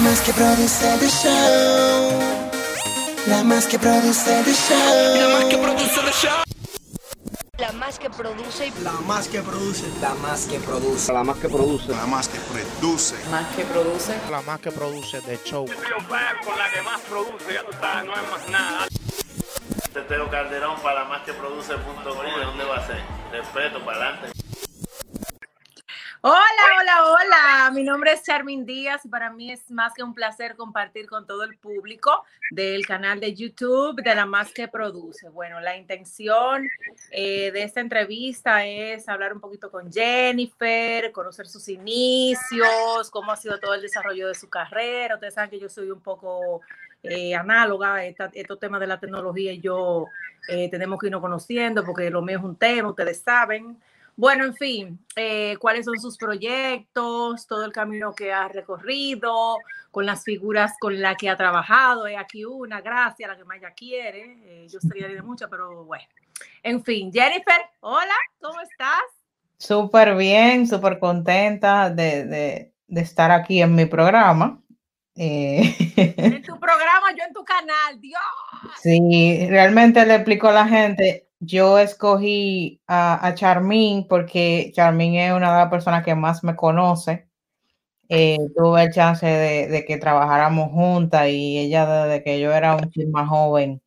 más que produce el show. La más que produce el show. La más que produce el show. La más que produce y La más que produce. La más que produce. La más que produce. La más que produce. más que produce. La más que produce de show. con la que más produce, ya tú sabes, no es más nada. Teteo Calderón para más que produce punto com, ¿de dónde va a ser? Respeto, para adelante. Hola, hola, hola. Mi nombre es Charmin Díaz y para mí es más que un placer compartir con todo el público del canal de YouTube de La Más que Produce. Bueno, la intención eh, de esta entrevista es hablar un poquito con Jennifer, conocer sus inicios, cómo ha sido todo el desarrollo de su carrera. Ustedes saben que yo soy un poco eh, análoga esta- estos temas de la tecnología y yo eh, tenemos que irnos conociendo porque lo mío es un tema, ustedes saben. Bueno, en fin, eh, cuáles son sus proyectos, todo el camino que ha recorrido, con las figuras con las que ha trabajado. Hay aquí una, gracias, la que más ella quiere. Eh, yo sería de muchas, pero bueno. En fin, Jennifer, hola, ¿cómo estás? Súper bien, súper contenta de, de- de estar aquí en mi programa. Eh, En tu programa, yo en tu canal, Dios. sí, realmente le explico a la gente, yo escogí a, a Charmín porque Charmín es una de las personas que más me conoce. Eh, tuve el chance de, de que trabajáramos juntas y ella desde que yo era un chico más joven,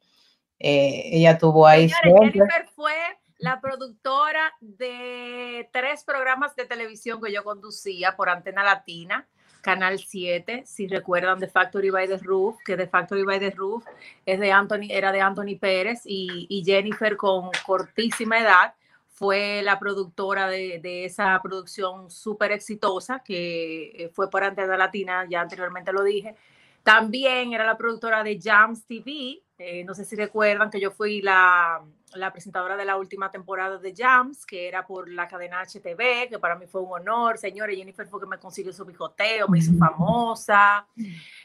eh, ella tuvo ahí Señores. Jennifer fue la productora de tres programas de televisión que yo conducía por Antena Latina, Canal 7, si recuerdan The Factory by the Roof, que The Factory by the Roof es de Anthony, era de Anthony Pérez y, Jennifer con cortísima edad fue la productora de, de esa producción súper exitosa que eh, fue por Antena Latina, ya anteriormente lo dije. También era la productora de Jams TV. eh, no sé si recuerdan que yo fui la, la presentadora de la última temporada de Jams, que era por la cadena HTV, que para mí fue un honor. Señores, Jennifer fue que me consiguió su picoteo, me hizo famosa.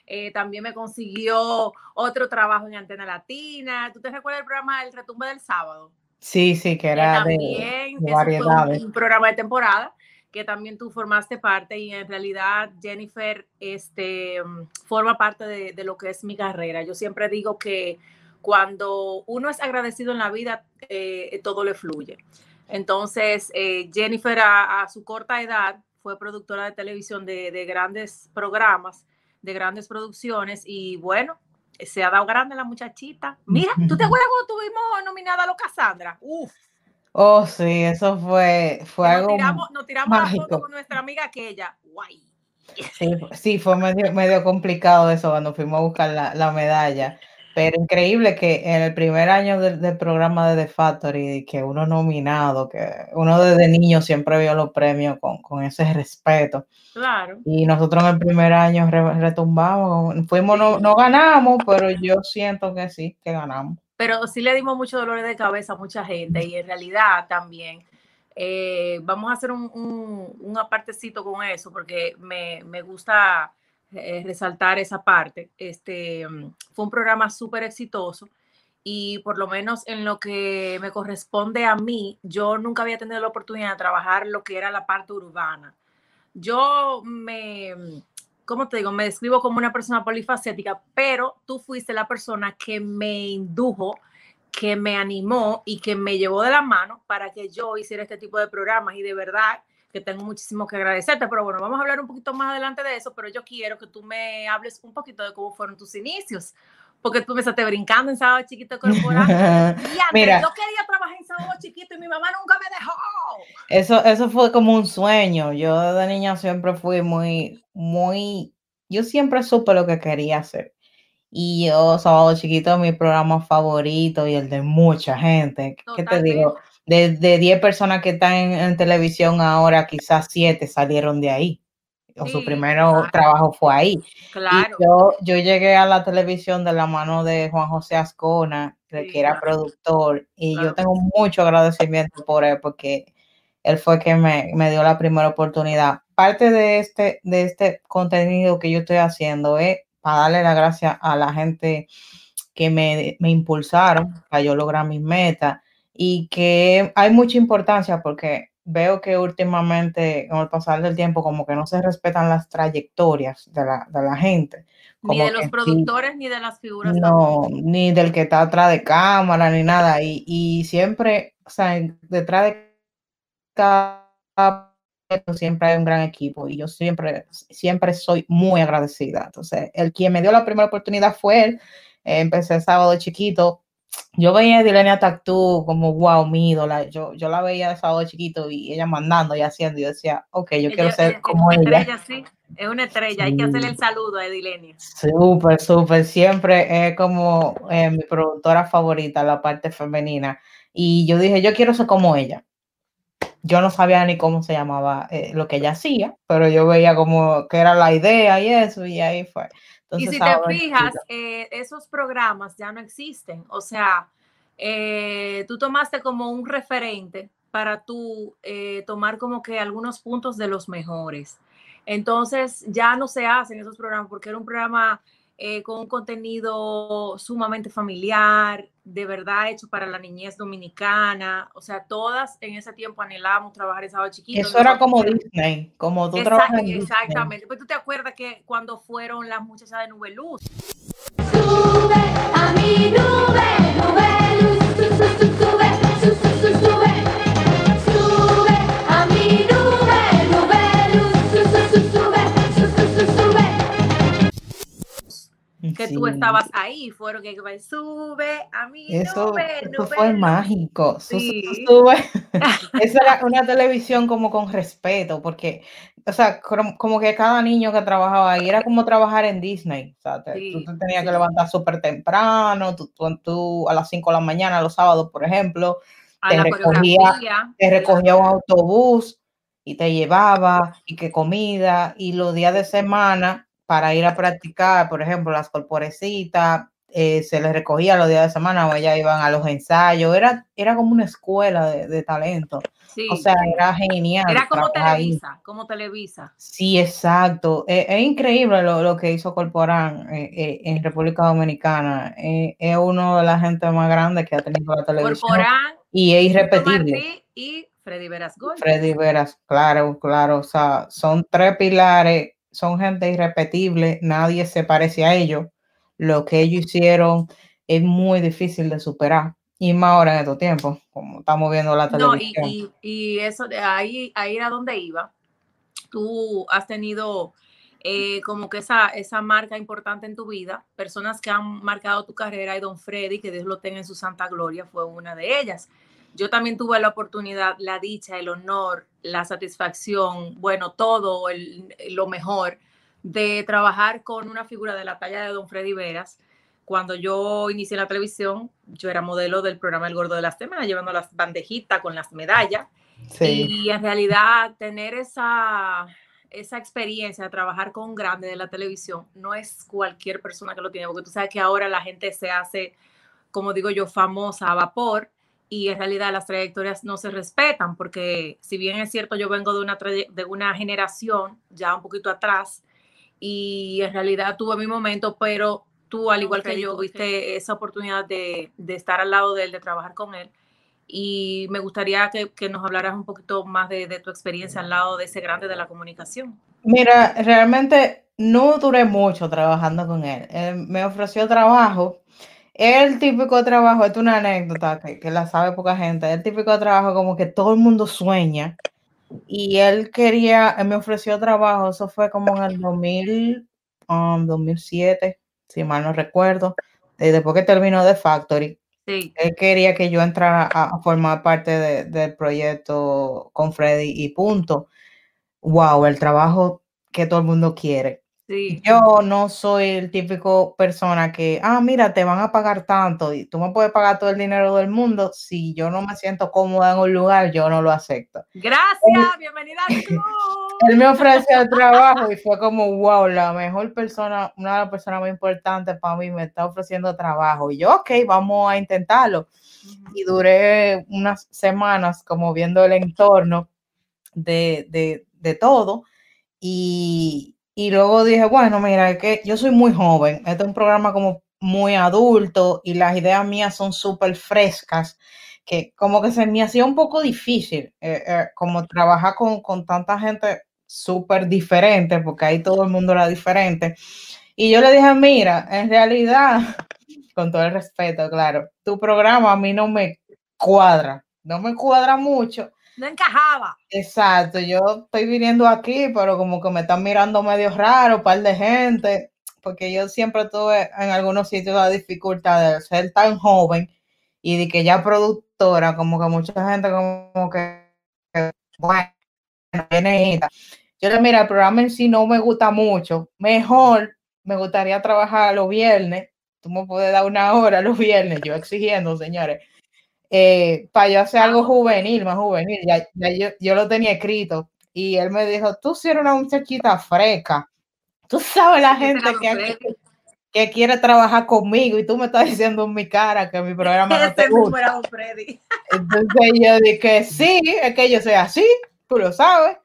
Eh, también me consiguió otro trabajo en Antena Latina. ¿Tú te recuerdas el programa El Retumbe del Sábado? Sí, sí, que era también de fue un- variedades. un, programa de temporada que también tú formaste parte y en realidad Jennifer este, mm, forma parte de, de lo que es mi carrera. Yo siempre digo que cuando uno es agradecido en la vida, eh, todo le fluye. Entonces, eh, Jennifer a, a su corta edad fue productora de televisión de, de grandes programas, de grandes producciones y bueno, se ha dado grande la muchachita. Mira, ¿tú te acuerdas cuando tuvimos nominada a los Cassandra? Uf, Oh, sí, eso fue, fue que algo. nos tiramos, nos tiramos la foto mágico. con nuestra amiga aquella. Guay. Sí, sí, fue medio, medio complicado eso cuando fuimos a buscar la, la medalla. Pero increíble que en el primer año del, del programa de The Factory, que uno nominado, que uno desde niño siempre vio los premios con, con ese respeto. Claro. Y nosotros en el primer año re- retumbamos, fuimos, no, no ganamos, pero yo siento que sí, que ganamos. Pero sí le dimos mucho dolores de cabeza a mucha gente y en realidad también eh, vamos a hacer un, un, un apartecito con eso porque me, me gusta eh, resaltar esa parte. Este mm, fue un programa súper exitoso y por lo menos en lo que me corresponde a mí, yo nunca había tenido la oportunidad de trabajar lo que era la parte urbana. Yo me, ¿cómo te digo? Me describo como una persona polifacética, pero tú fuiste la persona que me indujo, que me animó y que me llevó de la mano para que yo hiciera este tipo de programas y de verdad que tengo muchísimo que agradecerte, pero bueno, vamos a hablar un poquito más adelante de eso, pero yo quiero que tú me hables un poquito de cómo fueron tus inicios, porque tú me estás brincando en sábado chiquito corporal. Y antes, Mira. yo quería trabajar en sábado chiquito y mi mamá nunca me dejó. Eso, eso fue como un sueño. Yo desde niña siempre fui muy, muy, yo siempre supe lo que quería hacer. Y yo, Sábado Chiquito, mi programa favorito y el de mucha gente. ¿Qué te digo? De, de 10 personas que están en, en televisión ahora, quizás 7 salieron de ahí. O su primer claro. trabajo fue ahí. Claro. Y yo, yo llegué a la televisión de la mano de Juan José Ascona, que Sí, que era claro. productor, y yo tengo mucho agradecimiento por él, porque él fue que me, me dio la primera oportunidad. Parte de este, de este contenido que yo estoy haciendo es para darle las gracias a la gente que me, me impulsaron para yo lograr mis metas y que hay mucha importancia porque veo que últimamente, con el pasar del tiempo, como que no se respetan las trayectorias de la, de la gente. Ni Como de los que sí, productores ni de las figuras. no, ni del que está atrás de cámara, ni nada. Y, y siempre, o sea, detrás de cada siempre hay un gran equipo y yo siempre, siempre soy muy agradecida. Entonces, el quien me dio la primera oportunidad fue él. Eh, empecé sábado chiquito. Yo veía a Dilenia Tactú como, wow, mi ídola. Yo, yo la veía de sábado chiquito y ella mandando y haciendo. Y yo decía, ok, yo quiero Ella- ser es- es como una ella. estrella, sí. Es una estrella. Hay que Sí. hacerle el saludo a Edilenia. Súper, súper. Siempre es como eh, mi productora favorita, la parte femenina. Y yo dije, yo quiero ser como ella. Yo no sabía ni cómo se llamaba eh, lo que ella hacía, pero yo veía como que era la idea y eso, y ahí fue. Y si te fijas, eh, esos programas ya no existen. O sea, eh, tú tomaste como un referente para tú eh, tomar como que algunos puntos de los mejores. Entonces ya no se hacen esos programas porque era un programa eh, con un contenido sumamente familiar, de verdad hecho para la niñez dominicana. O sea, todas en ese tiempo anhelábamos trabajar en sábado chiquito. Eso era como Disney, como tú Exact- trabajas en Disney. exactamente. Pues tú te acuerdas que cuando fueron las muchachas de Nube Luz, Sube a mi nube que tú Sí. estabas ahí, fueron que sube a mi Eso, nube, eso nube fue mágico. Sí. sube. Esa era una televisión como con respeto, porque, o sea, como, que cada niño que trabajaba ahí era como trabajar en Disney. O sea, te- tú Sí, te tenías que levantar súper temprano, tú, tú, tú a las 5 de la mañana, los sábados, por ejemplo, A te recogía- te recogía un autobús y te llevaba, y que comida, y los días de semana para ir a practicar, por ejemplo, las corporecitas, eh, se les recogía los días de semana o ellas iban a los ensayos, era, era como una escuela de, de talento, Sí, o sea, era genial. era como ahí. Televisa, como Televisa. Sí, exacto. Eh, Es, increíble lo, lo que hizo Corporán eh, eh, en República Dominicana. Eh, es uno de las gente más grandes que ha tenido la televisión Corporán, y es irrepetible. Martí y Freddy Veras Gold. Freddy Veras, claro, claro, o sea, son tres pilares, son gente irrepetible, nadie se parece a ellos. Lo que ellos hicieron es muy difícil de superar, y más ahora en estos tiempos, como estamos viendo la No, y, televisión. y, y eso de ahí, ahí era donde iba. Tú has tenido eh, como que esa, esa marca importante en tu vida, personas que han marcado tu carrera y Don Freddy, que Dios lo tenga en su santa gloria, fue una de ellas. Yo también tuve la oportunidad, la dicha, el honor, la satisfacción, bueno, todo el- lo mejor de trabajar con una figura de la talla de Don Freddy Veras. Cuando yo inicié la televisión, yo era modelo del programa El Gordo de las Semanas, llevando las bandejitas con las medallas. Sí, Y en realidad tener esa, esa experiencia de trabajar con grande de la televisión no es cualquier persona que lo tiene, porque tú sabes que ahora la gente se hace, como digo yo, famosa a vapor y en realidad las trayectorias no se respetan, porque si bien es cierto, yo vengo de una, de una generación ya un poquito atrás y en realidad tuve mi momento, pero tú, al igual que yo, tuve tuviste esa oportunidad de, de estar al lado de él, de trabajar con él y me gustaría que, que nos hablaras un poquito más de, de tu experiencia al lado de ese grande de la comunicación. Mira, realmente no duré mucho trabajando con él. Él me ofreció trabajo. El típico trabajo, esto es una anécdota que, que la sabe poca gente. El típico trabajo como que todo el mundo sueña. Y él quería, él me ofreció trabajo, eso fue como en el 2000, um, 2007, si mal no recuerdo, después que terminó de Factory. Sí, Él quería que yo entrara a, a formar parte de- del proyecto con Freddy y punto. Wow, el trabajo que todo el mundo quiere. Sí. Yo no soy el típico persona que, ah, mira, te van a pagar tanto y tú me puedes pagar todo el dinero del mundo. Si yo no me siento cómoda en un lugar, yo no lo acepto. Gracias, bienvenida al club. Él me ofreció el trabajo y fue como, wow, la mejor persona, una de las personas más importantes para mí me está ofreciendo trabajo. Y yo, ok, vamos a intentarlo. Y duré unas semanas como viendo el entorno de, de, de todo. Y, y luego dije, bueno, mira, es que yo soy muy joven, este es un programa como muy adulto y las ideas mías son súper frescas. que como que se me hacía un poco difícil, eh, eh, como trabajar con, con tanta gente súper diferente, porque ahí todo el mundo era diferente. Y yo le dije, mira, en realidad, con todo el respeto, claro, tu programa a mí no me cuadra, no me cuadra mucho. No encajaba. Exacto, yo estoy viniendo aquí, pero como que me están mirando medio raro, un par de gente, porque yo siempre tuve en algunos sitios la dificultad de ser tan joven y de que ya productora, como que mucha gente como que, bueno. Yo le mira, el programa en sí no me gusta mucho. Mejor me gustaría trabajar los viernes. Tú me puedes dar una hora los viernes, yo exigiendo, señores, eh, para yo hacer algo juvenil, más juvenil. Ya, ya yo, yo lo tenía escrito. Y él me dijo, tú si eres una muchachita fresca. Tú sabes la gente que, que quiere trabajar conmigo y tú me estás diciendo en mi cara que mi programa no te gusta. Entonces yo dije, sí, es que yo soy así, tú lo sabes.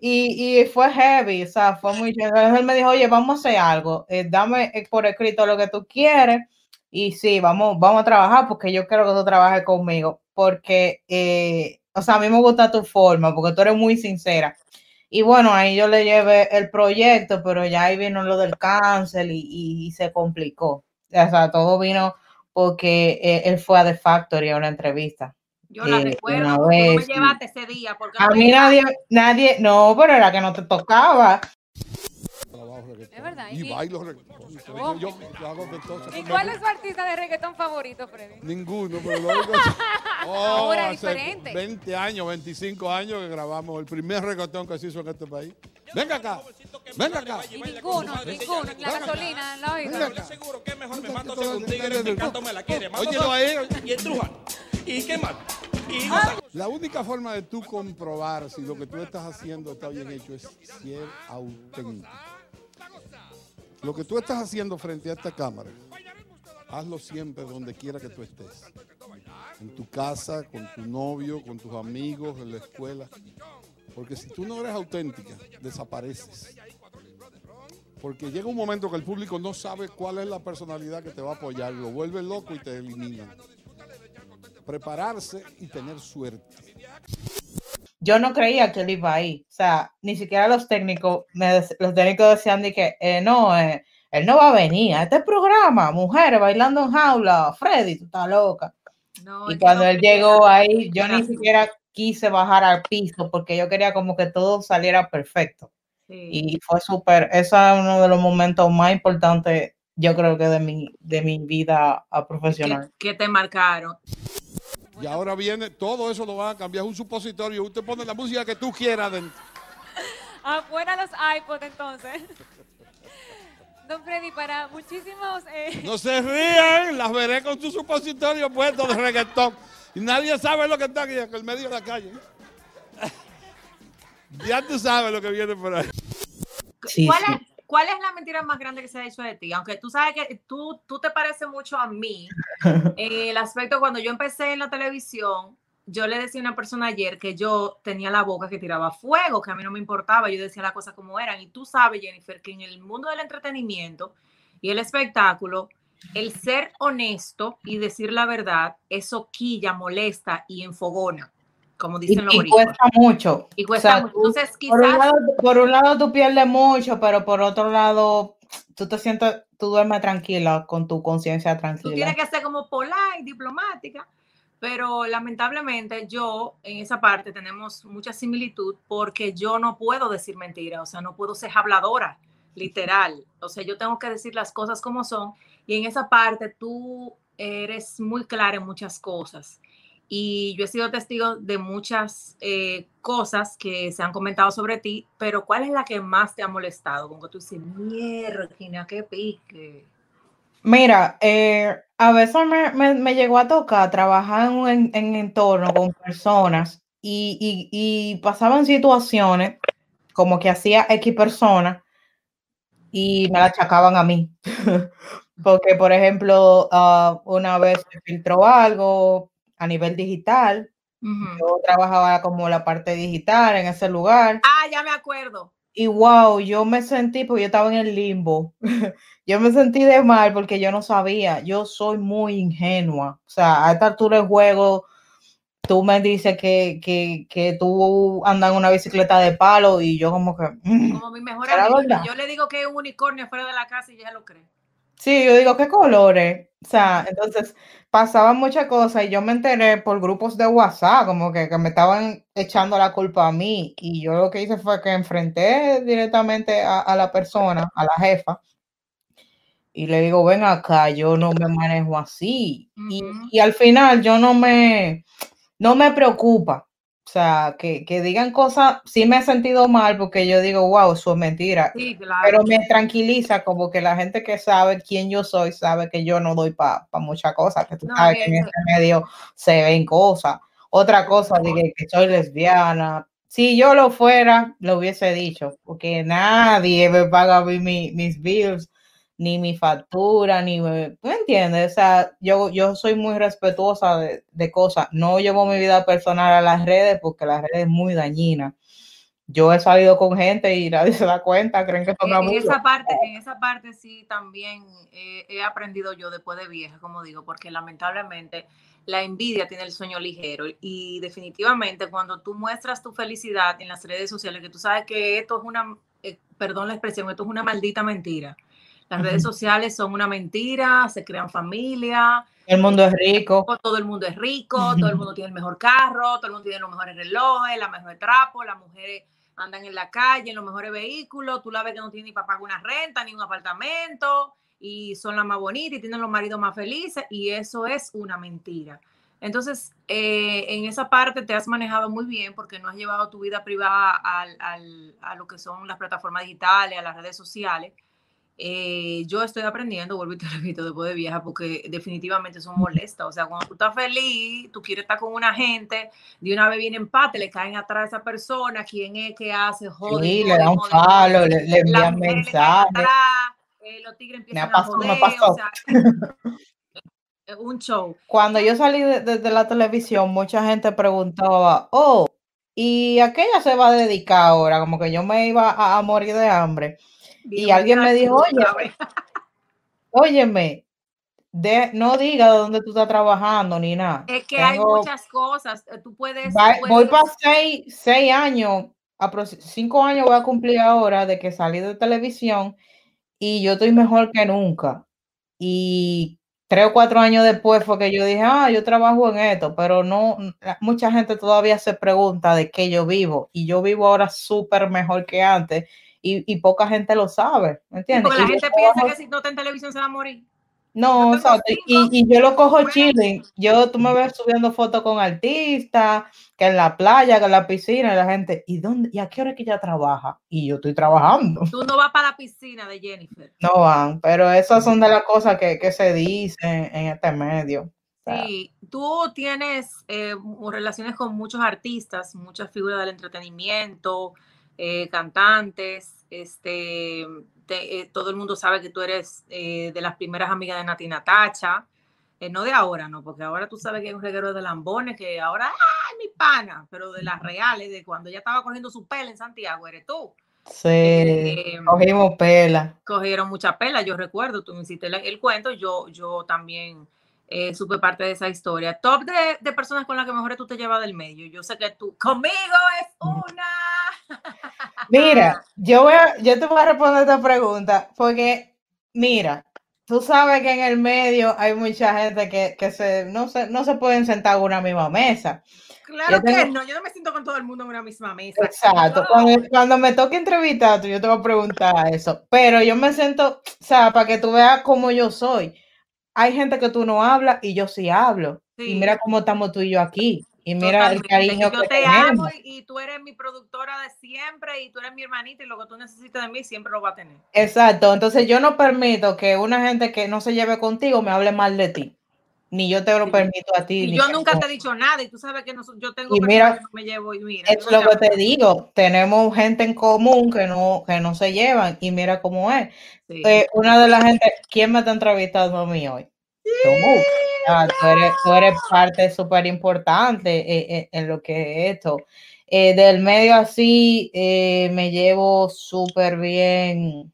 Y, y fue heavy, o sea, fue muy chévere. Entonces él me dijo, oye, vamos a hacer algo, eh, dame eh, por escrito lo que tú quieres y sí, vamos, vamos a trabajar porque yo quiero que tú trabajes conmigo, porque, eh, o sea, a mí me gusta tu forma, porque tú eres muy sincera. Y bueno, ahí yo le llevé el proyecto, pero ya ahí vino lo del cáncer y, se complicó. O sea, todo vino porque eh, él fue a The Factory a una entrevista. Yo la Eh, recuerdo. tú me llevaste ese día. Porque A mí nadie, nadie, no, pero era que no te tocaba. Es verdad. Y ¿Y, bailo reggaetón. ¿Cómo? Yo, yo hago de todo. y cuál es su artista de reggaetón favorito, Freddy? Ninguno, pero lo único Oh, Ahora hace diferente. 20 años, 25 años que grabamos el primer reggaetón que se hizo en este país. Venga acá, venga acá. Y ninguno, ninguno. La gasolina, la Venga oído. Seguro que mejor me Venga, mato que todo con un el- tigre, el- mi canto me la quiere. Óyelo. Y estruja. ¿Y qué más? Y La única forma de tú comprobar si lo que tú estás haciendo está bien hecho es ser auténtico. Lo que tú estás haciendo frente a esta cámara, hazlo siempre donde quiera que tú estés. En tu casa, con tu novio, con tus amigos, en la escuela. Porque si tú no eres auténtica, desapareces. Porque llega un momento que el público no sabe cuál es la personalidad que te va a apoyar, lo vuelve loco y te eliminan. Prepararse y tener suerte. Yo no creía que él iba ahí. O sea, ni siquiera los técnicos, me los técnicos decían de que eh, no, eh, él no va a venir a este programa, mujeres bailando en jaula, Freddy, tú estás loca. No, Y cuando no él quería. llegó ahí, yo ni siquiera quise bajar al piso porque yo quería como que todo saliera perfecto. Sí. Y fue súper, ese es uno de los momentos más importantes, yo creo que de mi, de mi vida profesional. que, que te marcaron. Y ahora viene, todo eso lo van a cambiar, es un supositorio. Usted pone la música que tú quieras dentro. Afuera los iPods, entonces. Don Freddy, para muchísimos... eh, No se rían, las veré con su supositorio puesto de reggaetón. Y nadie sabe lo que está aquí, en el medio de la calle. Ya tú sabes lo que viene por ahí. Sí, ¿Cuál, sí. ¿Cuál es la mentira más grande que se ha hecho de ti? Aunque tú sabes que tú, tú te pareces mucho a mí. En el aspecto, cuando yo empecé en la televisión, yo le decía a una persona ayer que yo tenía la boca que tiraba fuego, que a mí no me importaba, yo decía las cosas como eran. Y tú sabes, Jennifer, que en el mundo del entretenimiento y el espectáculo, el ser honesto y decir la verdad, eso quilla, molesta y enfogona, como Y, dicen los y boricuas. cuesta mucho. Y cuesta O sea, mucho. tú- Entonces, por, un quizás lado, por un lado tú pierdes mucho, pero por otro lado tú te sientes, tú duermes tranquila, con tu conciencia tú tranquila. tienes que ser como polite, diplomática, pero lamentablemente yo en esa parte tenemos mucha similitud porque yo no puedo decir mentira, o sea, no puedo ser habladora, literal. O sea, yo tengo que decir las cosas como son y en esa parte tú eres muy clara en muchas cosas. Y yo he sido testigo de muchas eh, cosas que se han comentado sobre ti, pero ¿cuál es la que más te ha molestado? Como que tú dices, mierda, qué pique. Mira, eh, a veces me, me- me llegó a tocar trabajar en un en, en entorno con personas y, y- y pasaban situaciones como que hacía X personas y me la achacaban a mí. Porque, por ejemplo, ah, una vez se filtró algo a nivel digital, Ujú. yo trabajaba como la parte digital en ese lugar. Ah, ya me acuerdo. Y wow, yo me sentí, porque yo estaba en el limbo, yo me sentí de mal porque yo no sabía, yo soy muy ingenua, o sea, a esta altura del juego, tú me dices que, que, que tú andas en una bicicleta de palo y yo como que... mm, Como mi mejor ¿será amigo. Yo le digo que es un unicornio fuera de la casa y ella lo cree. Sí, yo digo, ¿qué colores? O sea, entonces pasaban muchas cosas y yo me enteré por grupos de WhatsApp, como que, que me estaban echando la culpa a mí. Y yo lo que hice fue que enfrenté directamente a, a la persona, a la jefa, y le digo, ven acá, yo no me manejo así. Y, y al final yo no me, no me preocupa. O sea, que, que digan cosas, sí me he sentido mal porque yo digo, wow, eso es mentira. Sí, claro. Pero me tranquiliza como que la gente que sabe quién yo soy sabe que yo no doy para muchas cosas, que tú No, sabes que en este medio se ven cosas. Otra cosa de que, que soy lesbiana. Si yo lo fuera, lo hubiese dicho, porque nadie me paga a mí mi- mis bills, ni mi factura, ni me, ¿tú me entiendes? O sea, yo, yo soy muy respetuosa de, de cosas. No llevo mi vida personal a las redes porque las redes es muy dañina. Yo he salido con gente y nadie se da cuenta, creen que son En, esa parte, en esa parte sí también he aprendido yo después de vieja, como digo, porque lamentablemente la envidia tiene el sueño ligero y definitivamente cuando tú muestras tu felicidad en las redes sociales, que tú sabes que esto es una, eh, perdón la expresión, esto es una maldita mentira. Las redes sociales son una mentira, se crean familias, El mundo es rico. todo el mundo es rico, todo el mundo tiene el mejor carro, todo el mundo tiene los mejores relojes, la mejor trapo, las mujeres andan en la calle en los mejores vehículos, tú la ves que no tiene ni para pagar una renta ni un apartamento y son las más bonitas y tienen los maridos más felices y eso es una mentira. Entonces, eh, en esa parte te has manejado muy bien porque no has llevado tu vida privada al- al- a lo que son las plataformas digitales, a las redes sociales. Eh, yo estoy aprendiendo, vuelvo y te repito, después de vieja, porque definitivamente son molestas. O sea, cuando tú estás feliz, tú quieres estar con una gente, de una vez viene empate, le caen atrás a esa persona, quién es, qué hace, jode, Sí, le dan jode, follow, jode. le, le envían mensajes. eh, los tigres empiezan a me joder, pasó. o sea, es un show. Cuando yo salí de, de- de la televisión, mucha gente preguntaba, oh, ¿y a qué ella se va a dedicar ahora? Como que yo me iba a, a morir de hambre. Y alguien me dijo, oye, óyeme, de, no diga dónde tú estás trabajando ni nada. Es que hay muchas cosas. eh, Tú puedes. Va- tú voy puedes- para seis, seis años, cinco años voy a cumplir ahora de que salí de televisión y yo estoy mejor que nunca. Y tres o cuatro años después fue que yo dije, ah, yo trabajo en esto, pero no, mucha gente todavía se pregunta de qué yo vivo y yo vivo ahora súper mejor que antes y, y poca gente lo sabe, ¿me entiendes? porque la gente piensa trabajo- que si no está en televisión se va a morir. no, exacto. Y, y yo lo cojo chilling. Yo, tú me ves subiendo fotos con artistas, que en la playa, que en la piscina, y la gente, ¿y dónde? ¿Y a qué hora es que ella trabaja? Y yo estoy trabajando. Tú no vas para la piscina de Jennifer. No van, pero esas son de las cosas que, que se dicen en este medio. O sea, Sí, tú tienes eh, relaciones con muchos artistas, muchas figuras del entretenimiento, eh, cantantes, este, te- eh, todo el mundo sabe que tú eres eh, de las primeras amigas de Nati Natacha, no de ahora, no, porque ahora tú sabes que hay un reguero de lambones, que ahora, ¡ay, mi pana! Pero de las reales, de cuando ella estaba cogiendo su pela en Santiago, eres tú. sí, Eh, cogimos pela. cogieron mucha pela, yo recuerdo, tú me hiciste el, el cuento, yo, yo también eh, supe parte de esa historia. Top de, de personas con las que mejor tú te llevas del medio. Yo sé que tú, conmigo es una. Mira, yo voy a, yo te voy a responder esta pregunta, porque, mira, tú sabes que en el medio hay mucha gente que, que se, no, se, no se pueden sentar en una misma mesa. Claro que no, yo no me siento con todo el mundo en una misma mesa. Exacto, No. cuando, cuando me toque entrevistar, yo te voy a preguntar eso, pero yo me siento, o sea, para que tú veas cómo yo soy. Hay gente que tú no hablas y yo sí hablo. Y Sí. mira cómo estamos tú y yo aquí. Y mira el cariño yo que te amo y, y tú eres mi productora de siempre y tú eres mi hermanita y lo que tú necesites de mí siempre lo va a tener. Exacto, entonces yo no permito que una gente que no se lleve contigo me hable mal de ti. Ni yo te lo Sí. permito a ti. Y ni yo nunca te he dicho nada y tú sabes que no, yo tengo Y mira, que no me llevo y mira. Es lo que te digo, tenemos gente en común que no, que no se llevan y mira cómo es. Sí. Eh, una de las gente, ¿quién me está entrevistando a mí hoy? Tú. Ah, tú, eres, tú eres parte súper importante eh, eh, en lo que es esto. Eh, del medio así eh, me llevo súper bien.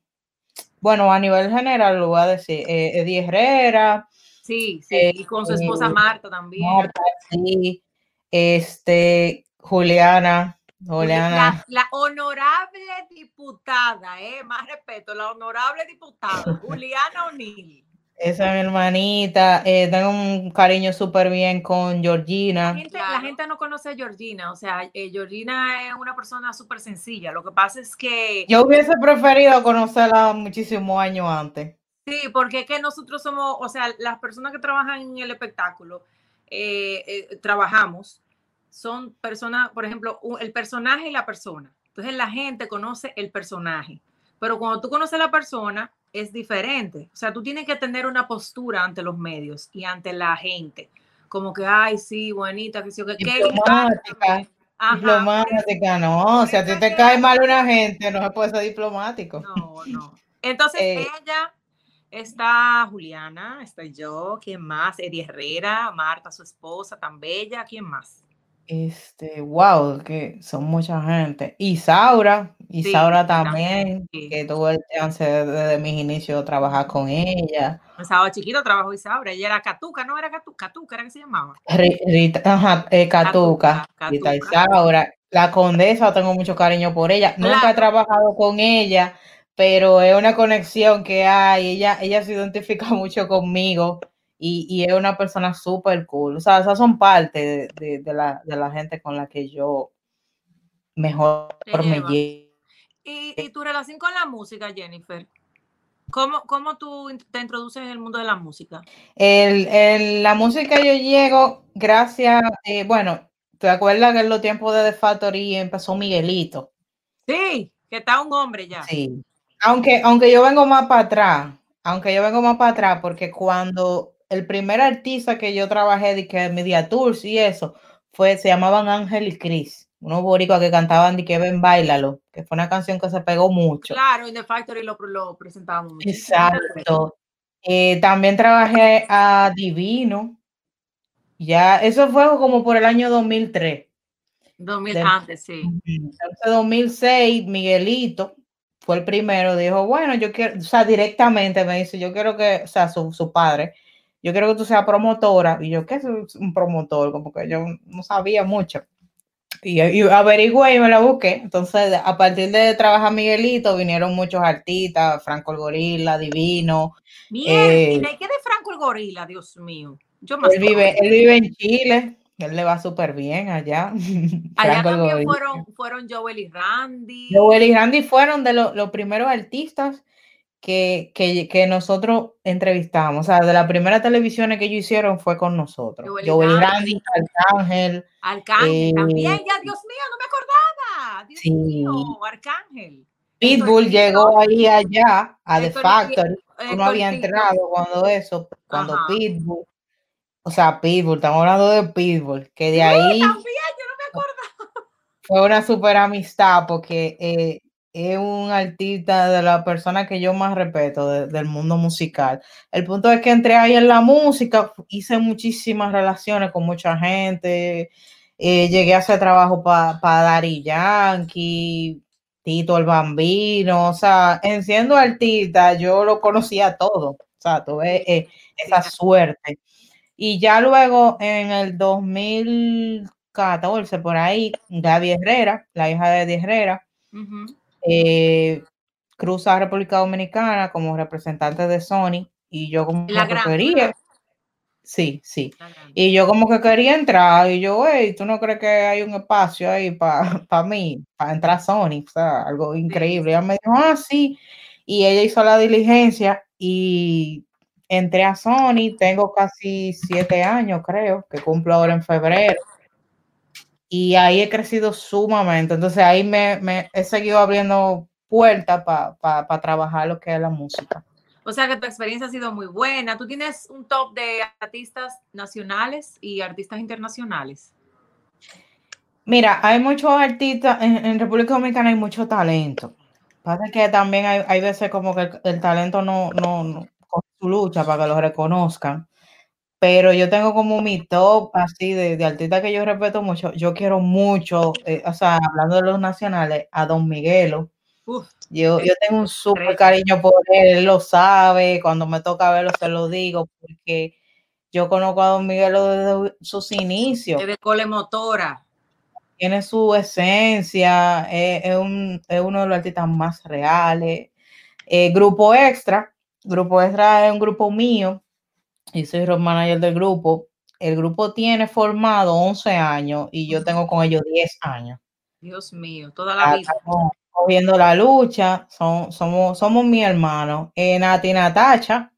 Bueno, a nivel general lo voy a decir. eh, Eddie Herrera, Sí, sí, eh, y con su esposa eh, Marta también. Marta, sí. Este, Juliana, Juliana. La, la honorable diputada, eh, más respeto, la honorable diputada, Juliana O'Neill. Esa es mi hermanita. eh, tengo un cariño súper bien con La Georgina. gente, la gente no conoce a Georgina, o sea, eh, Georgina es una persona súper sencilla. Lo que pasa es que Yo hubiese preferido conocerla muchísimos años antes. Sí, porque es que nosotros somos, o sea, las personas que trabajan en el espectáculo, eh, eh, trabajamos, son personas, por ejemplo, el personaje y la persona. Entonces la gente conoce el personaje, pero cuando tú conoces a la persona es diferente. O sea, tú tienes que tener una postura ante los medios y ante la gente. Como que, ay, sí, bonita, que sí, que qué Diplomática. Ajá, Diplomática, no. O sea, si te cae mal una gente, no se puede ser diplomático. No, no. Entonces, Eh, ella está Juliana, estoy yo, ¿quién más? Eddie Herrera, Marta, su esposa, tan bella, ¿quién más? Este, wow, que son mucha gente. Isaura, Isaura también, que tuve el chance de- desde mis inicios de trabajar con ella. Estaba chiquito, trabajó Isaura, ella era Catuca, ¿no? Era Catuca, Catuca, ¿era que se llamaba? Ri- Rita, ajá, eh, Catuca, Rita Isaura. La condesa, tengo mucho cariño por ella. Nunca he Claro. trabajado con ella, pero es una conexión que hay. Ella, ella se identifica mucho conmigo y, y es una persona súper cool. O sea, esas son parte de, de- de la, de la gente con la que yo mejor me llevo. Y, y tu relación con la música, Jennifer, ¿cómo, cómo tú te introduces en el mundo de la música? El, el- la música yo llego gracias, eh, bueno, ¿te acuerdas que en los tiempos de The Factory empezó Miguelito? Sí, que está un hombre ya. Sí. Aunque, aunque yo vengo más para atrás, aunque yo vengo más para atrás, porque cuando el primer artista que yo trabajé de que Media Tours y eso, fue, se llamaban Ángel y Chris, unos boricuas que cantaban de que ven, bailalo, que fue una canción que se pegó mucho. Claro, en The Factory lo, lo presentábamos. mucho. Exacto. Eh, también trabajé a Divino. Ya, eso fue como por el año 2003. 2000 Del- antes, sí. Entonces, 2006, Miguelito fue el primero. Dijo, bueno, yo quiero, o sea, directamente me dice, yo quiero que, o sea, su, su padre, yo quiero que tú seas promotora. Y yo, ¿qué es un promotor? Como que yo no sabía mucho. Y, y averigüé y me la busqué. Entonces, a partir de trabajar Miguelito, vinieron muchos artistas, Franco el Gorila, Divino. Mierda, eh, ¿y de qué de Franco el Gorila? Dios mío. Yo más él vive, él vive en Chile, él le va súper bien allá. Allá también fueron, fueron Joel y Randy. Joel y Randy fueron de lo- los primeros artistas que, que, que nosotros entrevistamos. O sea, de las primeras televisiones que ellos hicieron fue con nosotros. Joel y Joel Randy. Arcángel. Arcángel eh, también, ya, Dios mío, no me acordaba. Dios Sí. mío, Arcángel. Pitbull llegó ahí allá a The Factory. No había entrado cuando eso, cuando Ajá. Pitbull. O sea, Pitbull, estamos hablando de Pitbull, que de Sí, ahí también, yo no me acuerdo. fue una super amistad porque eh, es un artista de las personas que yo más respeto de- del mundo musical. El punto es que entré ahí en la música, hice muchísimas relaciones con mucha gente, eh, llegué a hacer trabajo para pa Daddy Yankee, Tito el Bambino, o sea, en siendo artista yo lo conocía todo, o sea, tuve eh, esa suerte. Y ya luego en el 2014, por ahí, Gaby Herrera, la hija de Eddie Herrera, Ujú. eh, cruza a República Dominicana como representante de Sony y yo como La que quería, sí, sí, y yo como que quería entrar y yo, hey, ¿tú no crees que hay un espacio ahí para mí, para entrar a Sony? O sea, algo increíble. Y ella me dijo, ah, sí, y ella hizo la diligencia y entré a Sony, tengo casi siete años, creo, que cumplo ahora en febrero. Y ahí he crecido sumamente. Entonces ahí me, me he seguido abriendo puertas para trabajar lo que es la música. O sea que tu experiencia ha sido muy buena. Tú tienes un top de artistas nacionales y artistas internacionales. Mira, hay muchos artistas, en, en República Dominicana hay mucho talento. Pasa que también hay, hay veces como que el, el talento no, no, su lucha para que lo reconozcan. Pero yo tengo como mi top así de, de artistas que yo respeto mucho. Yo quiero mucho, eh, o sea, hablando de los nacionales, a Don Miguelo. Uf, Yo, yo tengo un súper cariño por él, él lo sabe, cuando me toca verlo se lo digo, porque yo conozco a Don Miguelo desde sus inicios. De cole motora. Tiene su esencia, es, es un- es uno de los artistas más reales. Eh, grupo Extra, Grupo Extra es un grupo mío y soy road manager del grupo. El grupo tiene formado 11 años y yo tengo con ellos 10 años. Dios mío, toda la Ah, vida. Estamos cogiendo la lucha, son, somos, somos mi hermano. Eh, Nati Natacha,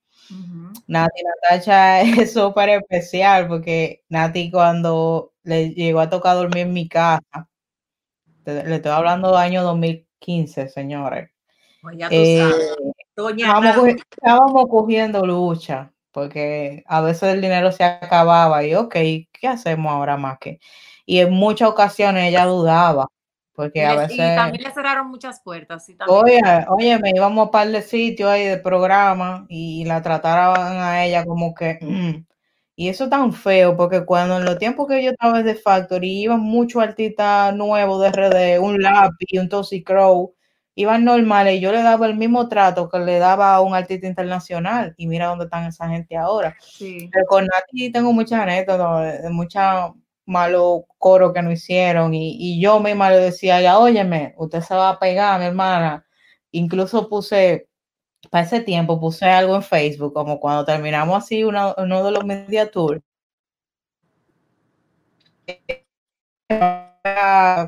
Nati Natacha es súper especial porque Nati cuando le llegó a tocar dormir en mi casa, le estoy hablando del año 2015, señores. Pues ya tú Eh, sabes. Doña estábamos, Nati. cogi- estábamos cogiendo lucha porque a veces el dinero se acababa y ok, ¿qué hacemos ahora más que? Y en muchas ocasiones ella dudaba porque Y, a le- y veces... también le cerraron muchas puertas. también. Oye, oye, me íbamos a un par de sitios ahí de programa y la trataban a ella como que. mm. Y eso tan feo, porque cuando en los tiempos que yo estaba en The Factory, iban muchos artistas nuevos de RD, un Lápiz, un Toxic Crow, iban normales y yo le daba el mismo trato que le daba a un artista internacional. Y mira dónde están esa gente ahora. Sí. Pero con Nati tengo muchas anécdotas, de muchos malos coros que no hicieron y, y yo misma le decía, ya óyeme, usted se va a pegar, mi hermana. Incluso puse, para ese tiempo puse algo en Facebook, como cuando terminamos así una- uno de los media tours.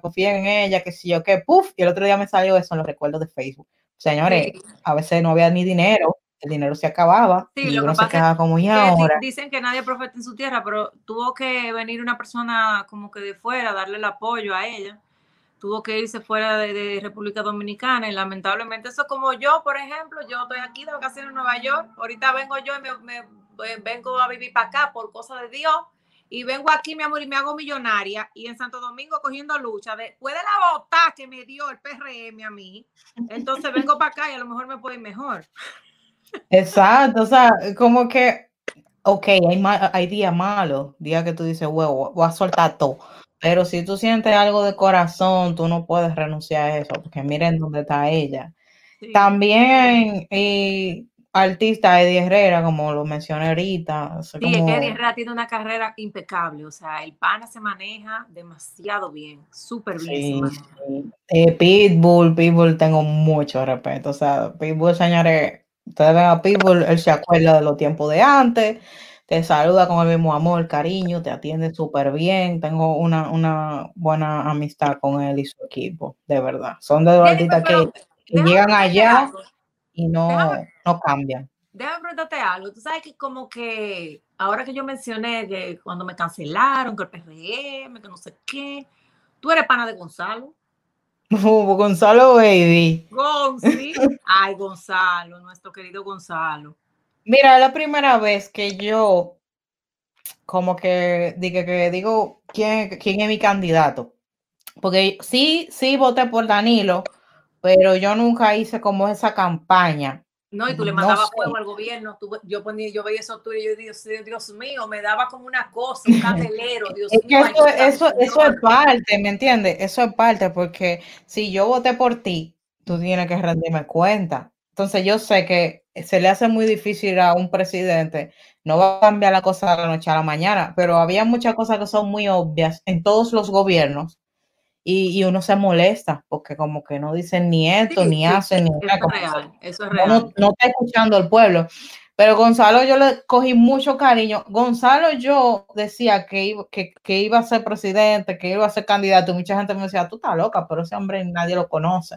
Confíen en ella, que si yo qué, puff, y el otro día me salió eso en los recuerdos de Facebook. Señores, a veces no había ni dinero, el dinero se acababa Sí, y lo que se pasa es quedaba como, ¿y ahora? dicen que nadie profeta en su tierra, pero tuvo que venir una persona como que de fuera, darle el apoyo a ella. Tuvo que irse fuera de, de República Dominicana y lamentablemente eso como yo, por ejemplo, yo estoy aquí de vacaciones en Nueva York, ahorita vengo yo y me, me- eh, vengo a vivir para acá por cosa de Dios y vengo aquí, mi amor, y me hago millonaria y en Santo Domingo cogiendo lucha después de la bota que me dio el PRM a mí, entonces vengo para acá y a lo mejor me puede ir mejor. Exacto, o sea, como que, ok, hay, ma- hay días malos, días que tú dices, huevo, voy a soltar todo, pero si tú sientes algo de corazón, tú no puedes renunciar a eso, porque miren dónde está ella. También, y artista Eddie Herrera, como lo mencioné ahorita, o sea, Sí, es como- que Eddie Herrera tiene una carrera impecable, o sea, el pana se maneja demasiado bien, súper bien Sí. Eh, Pitbull, Pitbull tengo mucho respeto. O sea, Pitbull, señores, ustedes ven a Pitbull, él se acuerda de los tiempos de antes, te saluda con el mismo amor, cariño, te atiende súper bien. Tengo una, una buena amistad con él y su equipo, de verdad. Son de los artistas que, llegan allá algo. Y no, Déjame- no cambian. Déjame preguntarte algo. Tú sabes que como que ahora que yo mencioné que cuando me cancelaron, que el PRM, que no sé qué, tú eres pana de Gonzalo. Gonzalo Baby. Gonzi. Ay, Gonzalo, nuestro querido Gonzalo. Mira, la primera vez que yo como que, diga- que digo quién, quién es mi candidato. Porque sí, sí voté por Danilo, pero yo nunca hice como esa campaña. No, y tú le No mandabas sé. fuego al gobierno. tú- yo, ponía, yo veía eso tú y yo Dios, Dios mío, me daba como una cosa, un candelero, Dios Es que mío. eso, eso, eso es parte, ¿me entiendes? Eso es parte, porque si yo voté por ti, tú tienes que rendirme cuenta. Entonces yo sé que se le hace muy difícil a un presidente, no va a cambiar la cosa de la noche a la mañana, pero había muchas cosas que son muy obvias en todos los gobiernos y, y uno se molesta porque como que no dicen ni esto, Sí, ni sí, hacen, ni nada, real, eso es no, real. no- no está escuchando al pueblo. Pero Gonzalo yo le cogí mucho cariño. Gonzalo yo decía que iba, que, que iba a ser presidente, que iba a ser candidato. Mucha gente me decía, tú estás loca, pero ese hombre nadie lo conoce.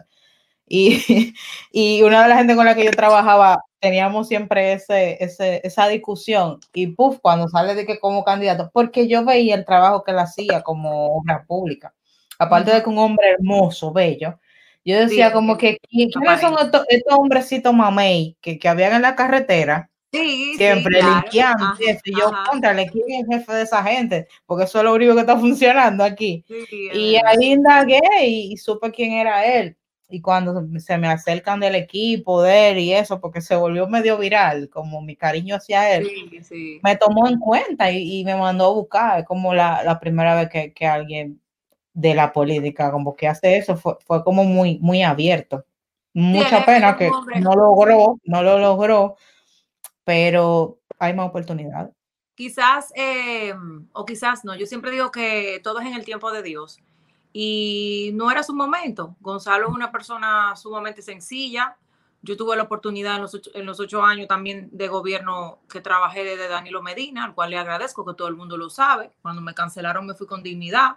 Y, y una de las gente con la que yo trabajaba, teníamos siempre ese, ese, esa discusión. Y puff, cuando sale de que como candidato, porque yo veía el trabajo que él hacía como obra pública. Aparte de que un hombre hermoso, bello, yo decía Sí, como que, ¿qui- ¿quiénes son estos, estos hombrecitos mamey que, que habían en la carretera? Sí, sí, Siempre claro. limpiando, Ajá, y yo, ajá. contrale, ¿quién es el jefe de esa gente? Porque eso es lo único que está funcionando aquí. Sí, Y ahí indagué y, y supe quién era él. Y cuando se me acercan del equipo de él y eso, porque se volvió medio viral, como mi cariño hacia él, Sí, sí. me tomó en cuenta y, y me mandó a buscar. Es como la, la primera vez que, que alguien de la política como que hace eso, fue, fue como muy, muy abierto. Mucha pena que hombre- no logró, no lo logró, pero hay más oportunidades. quizás, eh, o quizás no, yo siempre digo que todo es en el tiempo de Dios. Y no era su momento. Gonzalo es una persona sumamente sencilla. Yo tuve la oportunidad en los, ocho, en los ocho años también de gobierno que trabajé desde Danilo Medina, al cual le agradezco, que todo el mundo lo sabe. Cuando me cancelaron me fui con dignidad.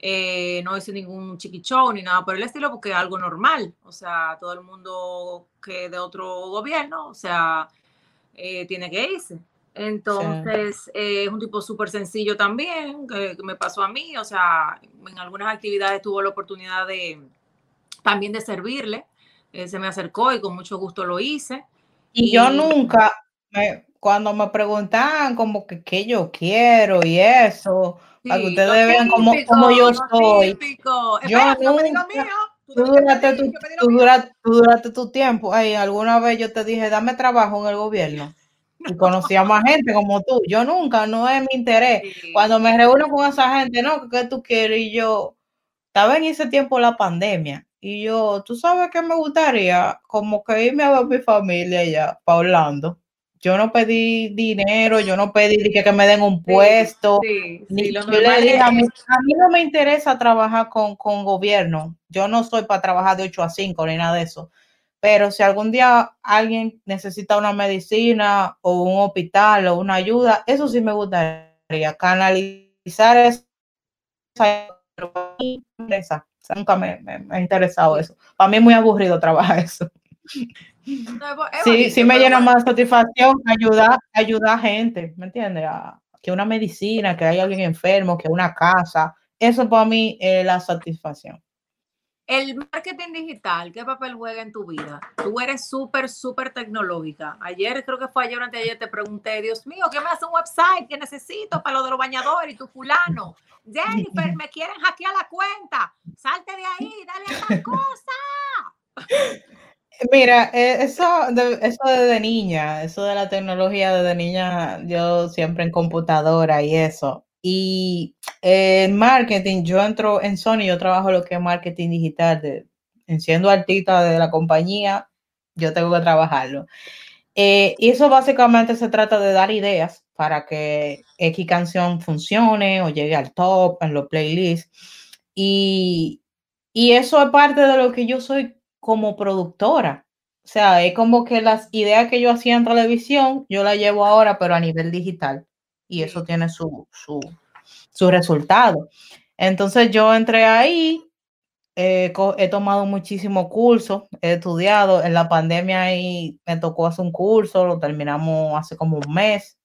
Eh, no hice ningún chiquichón ni nada por el estilo, porque es algo normal. O sea, todo el mundo que de otro gobierno, o sea, eh, tiene que irse. Entonces, eh, es un tipo súper sencillo también, que, que, me pasó a mí, o sea, en algunas actividades tuvo la oportunidad de también de servirle, se me acercó y con mucho gusto lo hice. Y, y yo nunca, me, cuando me preguntaban como que qué yo quiero y eso, sí, para que ustedes vean cómo, cómo yo soy. Típico. Yo Espera, tú, duraste tu, tú, duraste, tú duraste tu tiempo. Ay, alguna vez yo te dije, dame trabajo en el gobierno y conocía más gente como tú. Yo nunca, no es mi interés. Sí. Cuando me reúno con esa gente, no, ¿qué tú quieres? Y yo, estaba en ese tiempo la pandemia. Y yo, tú sabes que me gustaría como que irme a ver mi familia allá, para Orlando. Yo no pedí dinero, yo no pedí que, que me den un puesto. Sí, sí, ni, yo le dije, a mí, a mí, no me interesa trabajar con, con gobierno. Yo no soy para trabajar de 8 a 5 ni nada de eso pero si algún día alguien necesita una medicina o un hospital o una ayuda, eso sí me gustaría, canalizar esa empresa. Nunca me, me, me, ha interesado eso. Para mí es muy aburrido trabajar eso. Sí, sí me llena más satisfacción ayudar, ayudar a gente, ¿me entiendes? Que una medicina, que hay alguien enfermo, que una casa. Eso para mí es la satisfacción. El marketing digital, ¿qué papel juega en tu vida? Tú eres súper, súper tecnológica. Ayer, creo que fue ayer o anteayer, te pregunté, Dios mío, ¿qué me hace un website que necesito para lo de los bañadores y tu fulano? Jennifer, me quieren hackear la cuenta. Salte de ahí, dale a esa cosa. Mira, eh, eso de, eso desde niña, eso de la tecnología desde niña, yo siempre en computadora y eso. Y en marketing, yo entro en Sony, yo trabajo lo que es marketing digital, siendo artista de la compañía, yo tengo que trabajarlo. Eh, y eso básicamente se trata de dar ideas para que X canción funcione o llegue al top en los playlists. Y, y eso es parte de lo que yo soy como productora. O sea, es como que las ideas que yo hacía en televisión, yo las llevo ahora, pero a nivel digital y eso tiene su, su, su resultado. Entonces yo entré ahí, eh, he tomado muchísimos cursos, he estudiado, en la pandemia ahí me tocó hacer un curso, lo terminamos hace como un mes,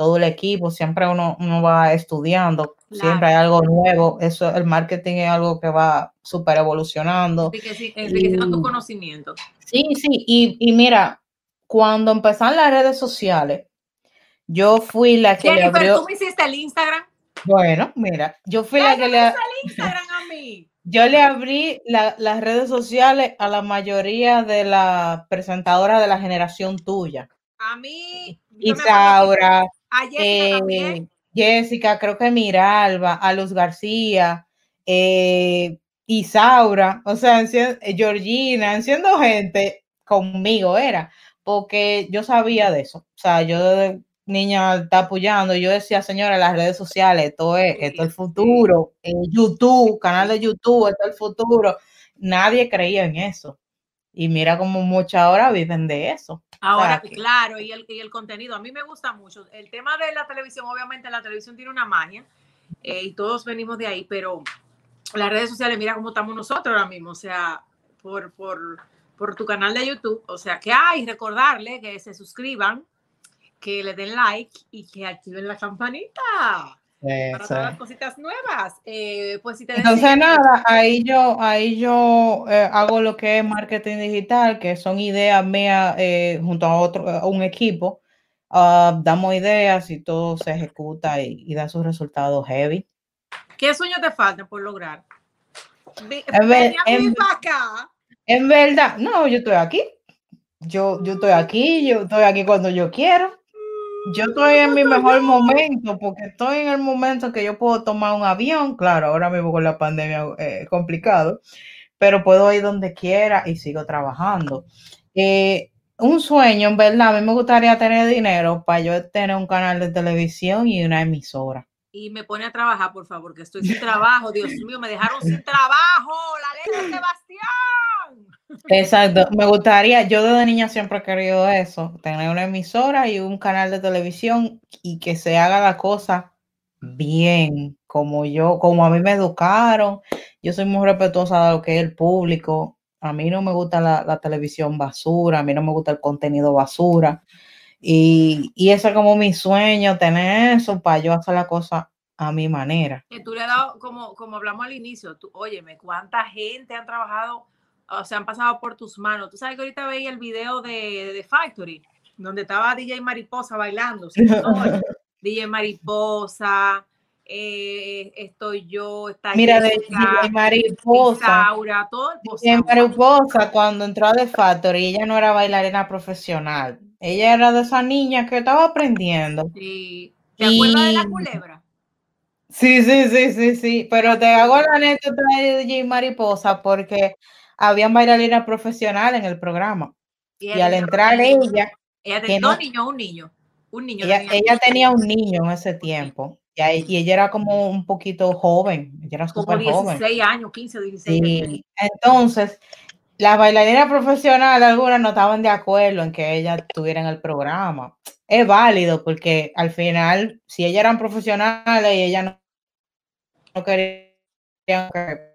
todo el equipo, siempre uno, uno va estudiando, claro. siempre hay algo nuevo, eso, el marketing es algo que va súper evolucionando. Enriqueciendo tu conocimiento. Sí, sí, y, y mira, cuando empezaron las redes sociales, yo fui la que Jennifer, le abrió. ¿tú me hiciste el Instagram? Bueno, mira, yo fui la que le. El Instagram a mí. Yo le abrí la, las redes sociales a la mayoría de las presentadoras de la generación tuya. A mí. Isaura, a Jessica, eh, Jessica, creo que Miralba, a Luz García, eh, Isaura, o sea, Georgina, siendo gente conmigo era, porque yo sabía de eso. O sea, yo niña está apoyando. Yo decía, señora, las redes sociales, esto es, esto es el futuro. En YouTube, canal de YouTube, esto es el futuro. Nadie creía en eso. Y mira como muchas ahora viven de eso. Ahora, o sea, claro, y el, y el, contenido. A mí me gusta mucho. El tema de la televisión, obviamente la televisión tiene una magia eh, y todos venimos de ahí, pero las redes sociales, mira cómo estamos nosotros ahora mismo. O sea, por, por, por tu canal de YouTube. O sea, que hay, recordarle que se suscriban que le den like y que activen la campanita. Eso. Para todas las cositas nuevas. Eh, pues si te Entonces, decís, nada, ahí yo, ahí yo eh, hago lo que es marketing digital, que son ideas mías eh, junto a otro, a un equipo. Uh, damos ideas y todo se ejecuta y, y, da sus resultados heavy. ¿Qué sueño te falta por lograr? En, ver, en, en verdad, no, yo estoy aquí. Yo, yo estoy aquí, yo estoy aquí cuando yo quiero yo estoy en mi mejor momento porque estoy en el momento que yo puedo tomar un avión, claro, ahora mismo con la pandemia eh, complicado, pero puedo ir donde quiera y sigo trabajando. Eh, un sueño, en verdad, a mí me gustaría tener dinero para yo tener un canal de televisión y una emisora. Y me pone a trabajar, por favor, que estoy sin trabajo. Dios mío, me dejaron sin trabajo. La ley de Sebastián. Exacto, me gustaría, yo desde niña siempre he querido eso, tener una emisora y un canal de televisión y que se haga la cosa bien, como yo, como a mí me educaron. Yo soy muy respetuosa de lo que es el público. A mí no me gusta la, la televisión basura, a mí no me gusta el contenido basura. Y, y ese es como mi sueño, tener eso para yo hacer la cosa a mi manera. Que tú le has dado, como, como hablamos al inicio, tú, óyeme, ¿cuánta gente han trabajado, o sea, han pasado por tus manos? Tú sabes que ahorita veía el video de, de Factory, donde estaba DJ Mariposa bailando. No, DJ Mariposa, eh, estoy yo, está Mira, de DJ Mariposa. Isaura, todo el DJ Mariposa, cuando entró a The Factory, ella no era bailarina profesional. Ella era de esa niña que estaba aprendiendo. Sí. ¿Te acuerdas de la Y- culebra? Sí, sí, sí, sí, sí. Pero te hago la anécdota de DJ Mariposa porque habían bailarinas profesionales en el programa. Y, ella al entrar ella, Ella tenía no- dos niños, un niño. Un niño. ella, tenía. ella tenía un niño en ese tiempo. Y, ella era como un poquito joven. Ella era como súper joven. 16 años, 15 o 16. Sí, entonces, las bailarinas profesionales, algunas no estaban de acuerdo en que ella estuviera en el programa. Es válido porque al final, si ellas eran profesionales y ellas no, no querían que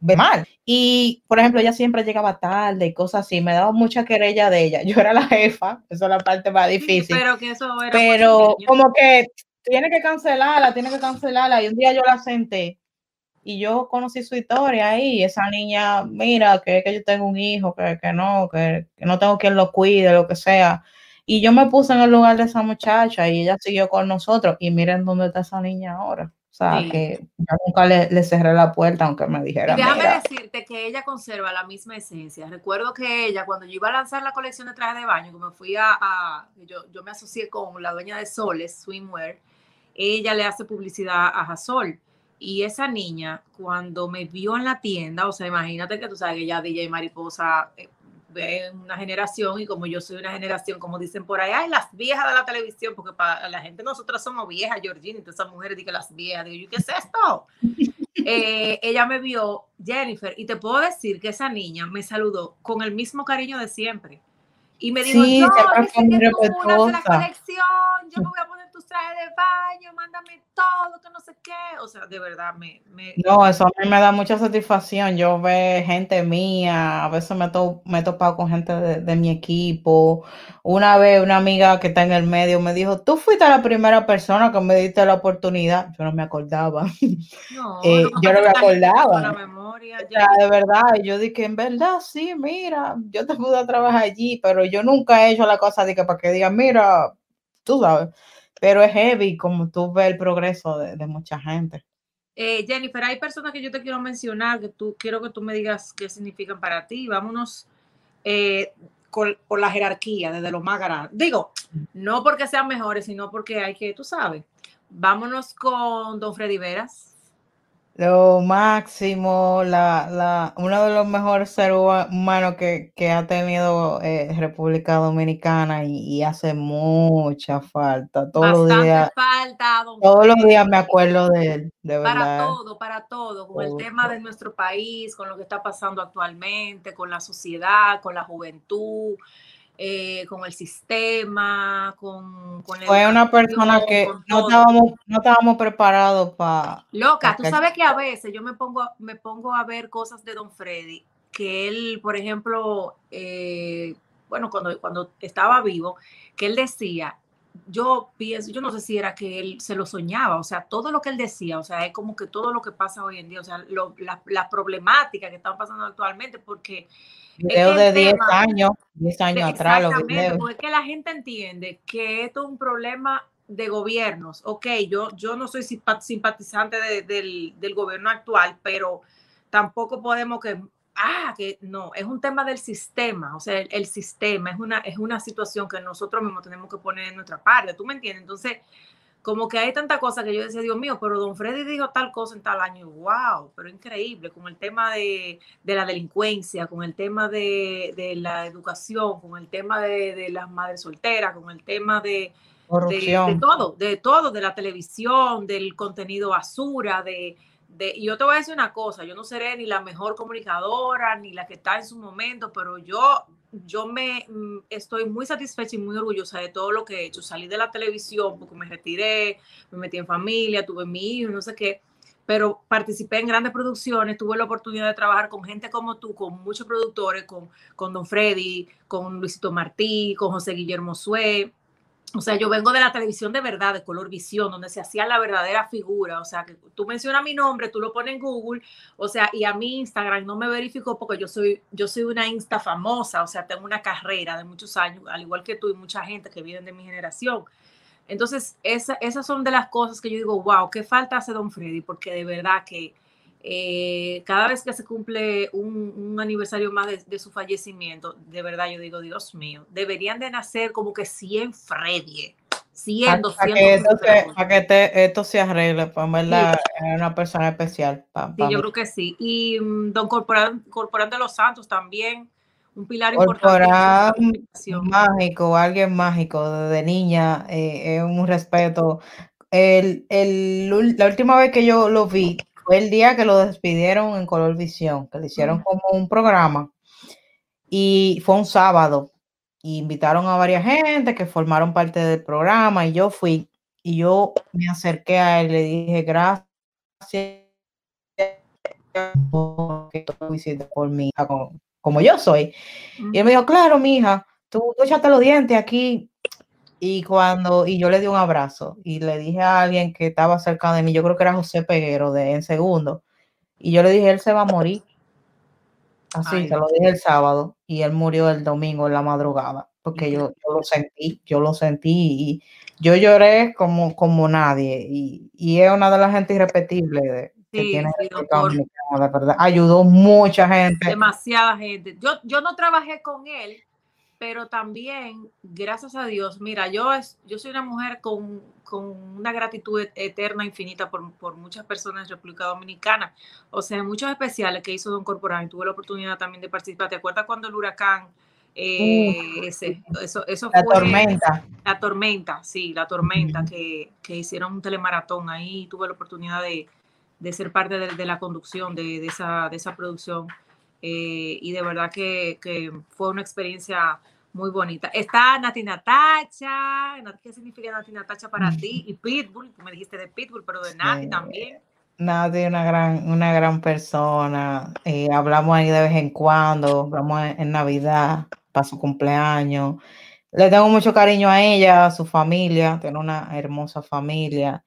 ver mal. Y, por ejemplo, ella siempre llegaba tarde y cosas así. Me daba mucha querella de ella. Yo era la jefa, eso es la parte más difícil. Pero que eso era Pero como que tiene que cancelarla, tiene que cancelarla. Y un día yo la senté y yo conocí su historia ahí. esa niña, mira, que, que yo tengo un hijo, que, que no, que, que no tengo quien lo cuide, lo que sea. Y yo me puse en el lugar de esa muchacha y ella siguió con nosotros. Y miren dónde está esa niña ahora. O sea, Sí. que yo nunca le, le cerré la puerta, aunque me dijera, Y déjame mira. decirte que ella conserva la misma esencia. Recuerdo que ella, cuando yo iba a lanzar la colección de trajes de baño, que me fui a, a- yo, yo me asocié con la dueña de Soles, Swimwear, ella le hace publicidad a Jasol. Y esa niña, cuando me vio en la tienda, o sea, imagínate que tú sabes que ya DJ Mariposa de una generación y como yo soy una generación, como dicen por ahí, ay, las viejas de la televisión, porque para la gente nosotras somos viejas, Georgina, todas esas mujeres dicen las viejas, digo, yo, ¿qué es esto? Eh, ella me vio, Jennifer, y te puedo decir que esa niña me saludó con el mismo cariño de siempre. Y me dijo, Sí, siempre yo que tú haces la respetuosa. colección, yo me voy a poner tus trajes de baño, mándame todo, que no sé qué. O sea, de verdad, me... me No, eso a mí me da mucha satisfacción. Yo veo gente mía, a veces me, to- me he topado con gente de, de mi equipo. Una vez una amiga que está en el medio me dijo, tú fuiste la primera persona que me diste la oportunidad. Yo no me acordaba. no, eh, que yo no me acordaba. la memoria, O sea, de verdad, yo dije, en verdad, sí, mira, yo te pude trabajar allí, pero yo nunca he hecho la cosa de que para que digan, mira, tú sabes, pero es heavy como tú ves el progreso de, de mucha gente. Eh, Jennifer, hay personas que yo te quiero mencionar, que tú quiero que tú me digas qué significan para ti. Vámonos eh, con, por la jerarquía, desde lo más grande. Digo, no porque sean mejores, sino porque hay que, tú sabes. Vámonos con Don Freddy Veras. Lo máximo, la, la, uno de los mejores seres huma- humanos que, que ha tenido eh, República Dominicana y, y hace mucha falta. Todos los días, falta, Don todos los días me acuerdo de él, de Para todo, para todo, con el tema de nuestro país, con lo que está pasando actualmente, con la sociedad, con la juventud, eh, con el sistema, con, con la Fue una persona que no estábamos, no estábamos preparados para... Loca, tú sabes que a veces yo me pongo, me pongo a ver cosas de Don Freddy, que él, por ejemplo, eh, bueno, cuando, cuando estaba vivo, que él decía, yo pienso, yo no sé si era que él se lo soñaba, o sea, todo lo que él decía, o sea, es como que todo lo que pasa hoy en día, o sea, lo- la- las problemáticas que están pasando actualmente, porque Videos de el 10 tema- años, 10 años atrás, los videos. porque es que la gente entiende que esto es un problema de gobiernos. Ok, yo, yo no soy simpa- simpatizante de- del, del gobierno actual, pero tampoco podemos que, ah, que no, es un tema del sistema, o sea, el, el sistema es una, es una situación que nosotros mismos tenemos que poner en nuestra parte, ¿tú me entiendes? Entonces, como que hay tanta cosa que yo decía, Dios mío, pero don Freddy dijo tal cosa en tal año, wow, pero increíble, con el tema de, de la delincuencia, con el tema de, de la educación, con el tema de, de, las madres solteras, con el tema de, de, todo, de todo, de la televisión, del contenido basura, de, de, y yo te voy a decir una cosa, yo no seré ni la mejor comunicadora, ni la que está en su momento, pero yo yo me mm, estoy muy satisfecha y muy orgullosa de todo lo que he hecho. Salí de la televisión porque me retiré, me metí en familia, tuve mi hijo, no sé qué, pero participé en grandes producciones, tuve la oportunidad de trabajar con gente como tú, con muchos productores, con, con Don Freddy, con Luisito Martí, con José Guillermo Sue, o sea, yo vengo de la televisión de verdad, de color visión, donde se hacía la verdadera figura. O sea, que tú mencionas mi nombre, tú lo pones en Google, o sea, y a mi Instagram no me verificó porque yo soy, yo soy una Insta famosa, o sea, tengo una carrera de muchos años, al igual que tú y mucha gente que viene de mi generación. Entonces, esa, esas son de las cosas que yo digo, wow, ¿qué falta hace Don Freddy? Porque de verdad que eh, cada vez que se cumple un, aniversario más de, su fallecimiento, de verdad yo digo, Dios mío, deberían de nacer como que 100 Freddy, 100, 200. Para que, esto se, para que esto se arregle, para verla una persona especial. sí, yo creo que sí. Y um, don Corporán, Corporán de los Santos también, un pilar Corporán importante. mágico, alguien mágico, desde niña, eh, es un respeto. El, el, la última vez que yo lo vi, fue el día que lo despidieron en Color Visión, que le hicieron como un programa y fue un sábado. Y invitaron a varias gente que formaron parte del programa y yo fui y yo me acerqué a él y le dije gracias por mi hija como, como yo soy. Y él me dijo, claro, mi hija, tú, tú echaste los dientes aquí y cuando, y yo le di un abrazo y le dije a alguien que estaba cerca de mí, yo creo que era José Peguero de En Segundo, y yo le dije, él se va a morir. Así, se lo dije el sábado y él murió el domingo en la madrugada, porque yo, yo lo sentí, yo lo sentí y yo lloré como, como nadie y, y es una de las gente irrepetible de, que tiene sí, de verdad. Ayudó mucha gente. Demasiada gente. Yo, yo no trabajé con él, pero también, gracias a Dios, mira, yo, es, yo soy una mujer con, con una gratitud eterna, infinita por, por, muchas personas en República Dominicana. O sea, muchos especiales que hizo Don Corporal y tuve la oportunidad también de participar. ¿Te acuerdas cuando el huracán, eh, ese, eso, eso la tormenta. La tormenta, sí, la tormenta, que, que, hicieron un telemaratón ahí. Tuve la oportunidad de, de ser parte de, de la conducción de, de, esa, de esa producción eh, y de verdad que, que, fue una experiencia muy bonita. Está Nati Natacha, ¿qué significa Nati Natacha para ti? Y Pitbull, me dijiste de Pitbull, pero de Nati también. Nati una gran, una gran persona. Eh, hablamos ahí de vez en cuando, hablamos en, Navidad, para su cumpleaños. Le tengo mucho cariño a ella, a su familia, tiene una hermosa familia.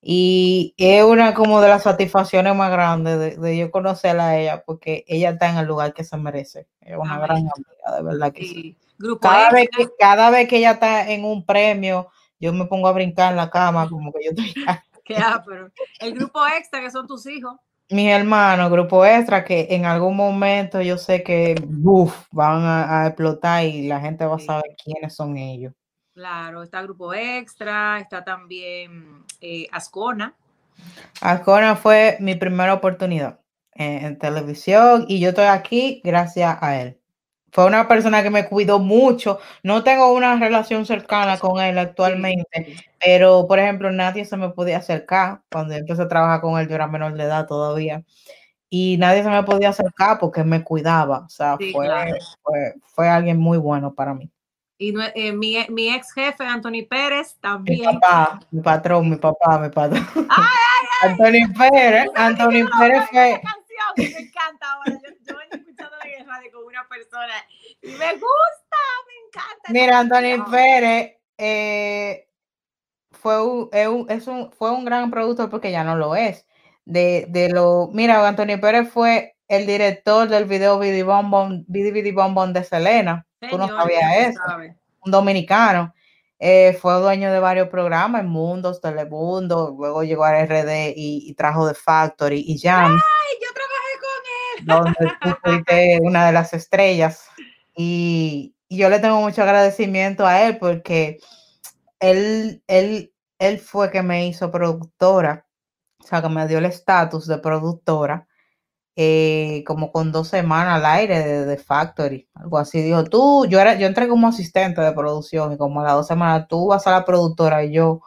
Y es una como de las satisfacciones más grandes de, yo conocerla a ella, porque ella está en el lugar que se merece. Es una gran amiga, de verdad que sí. Cada, vez que, cada vez que ella está en un premio, yo me pongo a brincar en la cama, como que yo estoy. pero el grupo extra, que son tus hijos. Mis hermanos, grupo extra, que en algún momento yo sé que van a, a explotar y la gente va a saber quiénes son ellos. Claro, está Grupo Extra, está también eh, Ascona. Ascona fue mi primera oportunidad en, televisión y yo estoy aquí gracias a él. Fue una persona que me cuidó mucho. No tengo una relación cercana con él actualmente, pero por ejemplo, nadie se me podía acercar cuando empecé a trabajar con él. Yo era menor de edad todavía y nadie se me podía acercar porque me cuidaba. O sea, fue, fue, fue alguien muy bueno para mí. Y eh, mi, mi, ex jefe, Anthony Pérez, también. Mi papá, mi patrón, mi papá, mi patrón. ¡Ay, ay, ay! Anthony Pérez, Anthony Pérez fue. canción me encanta ahora. Yo, yo vengo escuchando la radio con una persona y me gusta, me encanta. Mira, Anthony Pérez eh, fue, un, es un, fue un gran productor porque ya no lo es. De, de lo, mira, Anthony Pérez fue el director del video Bidi Bombón, de Selena Tú no sabías eso. Un dominicano. Eh, fue dueño de varios programas, en Mundos, Telemundo, luego llegó a RD y, trajo The Factory y Jam. ¡Ay, yo trabajé con él! Donde una de las estrellas. Y, yo le tengo mucho agradecimiento a él porque él, él él fue que me hizo productora, o sea, que me dio el estatus de productora, eh, como con dos semanas al aire de, de Factory, algo así. Dijo, tú, yo era, yo entré como asistente de producción y como a las dos semanas tú vas a la productora y yo,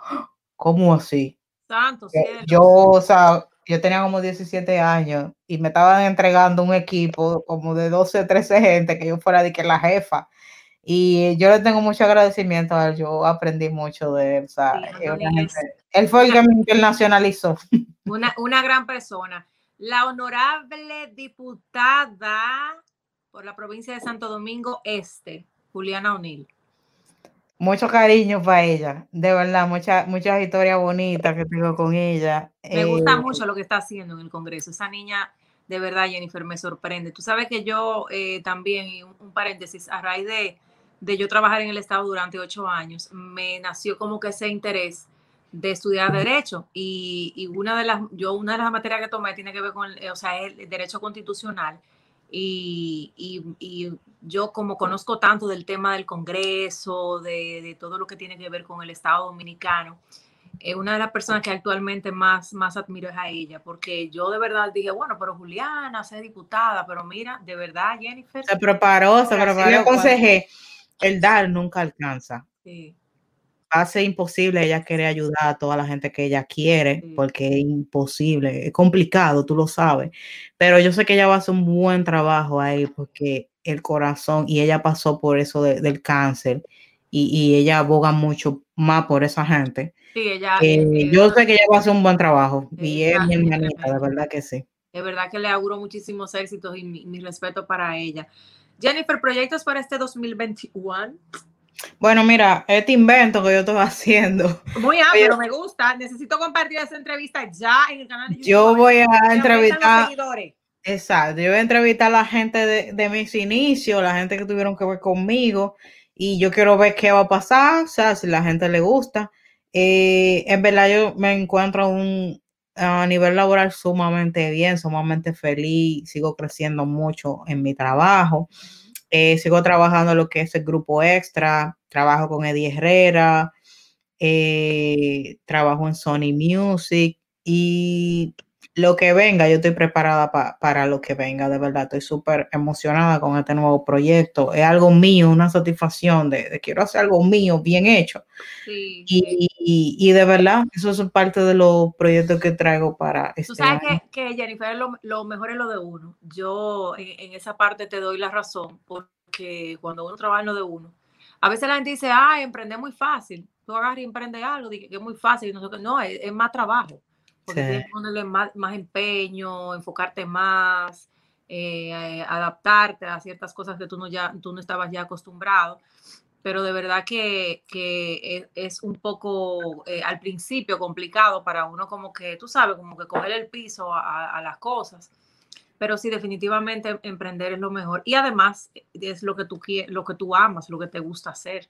¿cómo así? Santo cielo. Yo, o sea, yo tenía como 17 años y me estaban entregando un equipo como de 12, 13 gente, que yo fuera de que la jefa. Y yo le tengo mucho agradecimiento a él, yo aprendí mucho de él. O sea, Sí, gente- él fue el que me internacionalizó. Una, una gran persona. La honorable diputada por la provincia de Santo Domingo Este, Juliana O'Neill. Mucho cariño para ella, de verdad, muchas muchas historias bonitas que tengo con ella. Me gusta Eh, mucho lo que está haciendo en el Congreso. Esa niña, de verdad, Jennifer, me sorprende. Tú sabes que yo eh, también, y un, un paréntesis, a raíz de, de yo trabajar en el Estado durante ocho años, me nació como que ese interés de estudiar derecho y, y una de las yo una de las materias que tomé tiene que ver con el, o sea el, derecho constitucional y, y- y yo como conozco tanto del tema del Congreso de, de todo lo que tiene que ver con el Estado Dominicano eh, una de las personas que actualmente más, más admiro es a ella, porque yo de verdad dije, bueno, pero Juliana, ser diputada, pero mira, de verdad, Jennifer. se preparó, se sí preparó. Le aconsejé, el dar nunca alcanza. Sí, ser imposible ella quiere ayudar a toda la gente que ella quiere, porque es imposible, es complicado, tú lo sabes, pero yo sé que ella va a hacer un buen trabajo ahí porque el corazón, y ella pasó por eso de- del cáncer, y, y ella aboga mucho más por esa gente. sí, ella, Eh, eh, yo sé que ella va a hacer un buen trabajo, y es Ella mi hermanita, de verdad que sí. de verdad que le auguro muchísimos éxitos y mi, mi respeto para ella. Jennifer, proyectos para este 2021. Bueno, mira, este invento que yo estoy haciendo, Muy amplio, me gusta. Necesito compartir esa entrevista ya en el canal de YouTube. yo voy a entrevistar seguidores. Exacto, yo voy a entrevistar a la gente de, de mis inicios, la gente que tuvieron que ver conmigo, y yo quiero ver qué va a pasar, o sea, si la gente le gusta. Eh, en verdad, yo me encuentro un, a nivel laboral sumamente bien, sumamente feliz, sigo creciendo mucho en mi trabajo, eh, sigo trabajando lo que es el grupo extra, trabajo con Eddie Herrera, eh, trabajo en Sony Music y lo que venga, yo estoy preparada pa- para lo que venga, de verdad, estoy súper emocionada con este nuevo proyecto. Es algo mío, una satisfacción de, de quiero hacer algo mío, bien hecho. Sí, Y, y- y de verdad, eso es parte de los proyectos que traigo para Tú este sabes año. que, que Jennifer, lo, lo mejor es lo de uno. Yo en, en esa parte te doy la razón, porque cuando uno trabaja en lo de uno, a veces la gente dice, ah, emprender muy fácil. Tú agarras y emprendes algo, que es muy fácil. No, no es, es más trabajo, porque Sí. tienes que ponerle más, más empeño, enfocarte más, eh, eh, adaptarte a ciertas cosas que tú no, ya, tú no estabas ya acostumbrado. Pero de verdad que, que es, es un poco eh, al principio complicado para uno como que, tú sabes, como que coger el piso a, las cosas. Pero sí, definitivamente emprender es lo mejor. Y además eh, es lo que tú quieres, lo que tú amas, lo que te gusta hacer.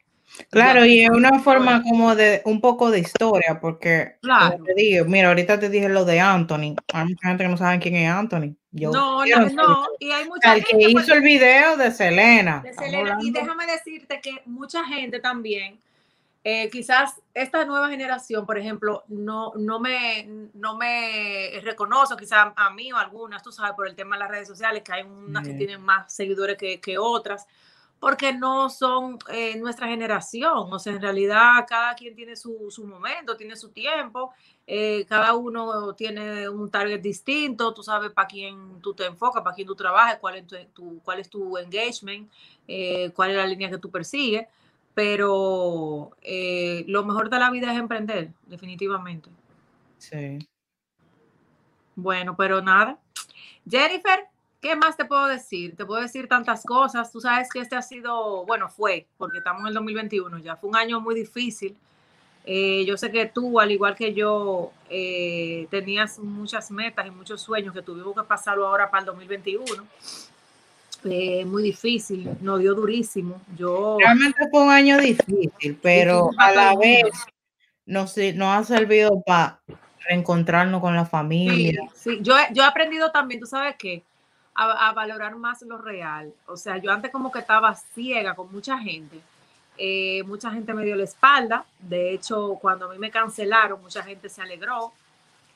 Claro, y es una forma como de un poco de historia, porque Claro. te digo, mira, ahorita te dije lo de Anthony. Hay mucha gente que no sabe quién es Anthony. Yo No, no, no. Y hay mucha que gente, hizo pues, el video de Selena. de Selena. Y déjame decirte que mucha gente también, eh, quizás esta nueva generación, por ejemplo, no, no, me, no me reconoce, quizás a mí o a algunas, tú sabes, por el tema de las redes sociales, que hay unas que Sí. tienen más seguidores que, que otras, porque no son eh, nuestra generación. O sea, en realidad cada quien tiene su, su momento, tiene su tiempo, eh, cada uno tiene un target distinto, tú sabes para quién tú te enfocas, para quién tú trabajas, cuál es tu, tu- cuál es tu engagement, eh, cuál es la línea que tú persigues, pero eh, lo mejor de la vida es emprender, definitivamente. Sí. Bueno, pero nada. Jennifer, ¿qué más te puedo decir? Te puedo decir tantas cosas. Tú sabes que este ha sido, bueno, fue, porque estamos en el 2021 ya, fue un año muy difícil. Eh, yo sé que tú, al igual que yo, eh, tenías muchas metas y muchos sueños que tuvimos que pasarlo ahora para el 2021. Eh, muy difícil, nos dio durísimo. Yo, Realmente fue un año difícil, pero a la vez nos, nos ha servido para reencontrarnos con la Sí, familia. sí. Yo, he- yo he aprendido también, tú sabes qué, a, valorar más lo real. O sea, yo antes como que estaba ciega con mucha gente. eh, mucha gente me dio la espalda. De hecho, cuando a mí me cancelaron, mucha gente se alegró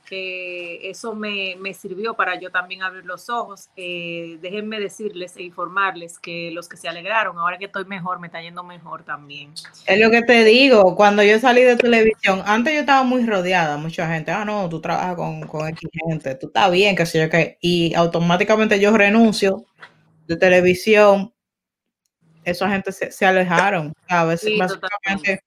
que eso me, me sirvió para yo también abrir los ojos. Eh, déjenme decirles e informarles que los que se alegraron, ahora que estoy mejor, me está yendo mejor también. Es lo que te digo, cuando yo salí de televisión, antes yo estaba muy rodeada, mucha gente, ah, no, tú trabajas con, con X gente, tú estás bien, que sé yo qué, y automáticamente yo renuncio de televisión, esa gente se, se alejaron, ¿sabes? Sí, Básicamente,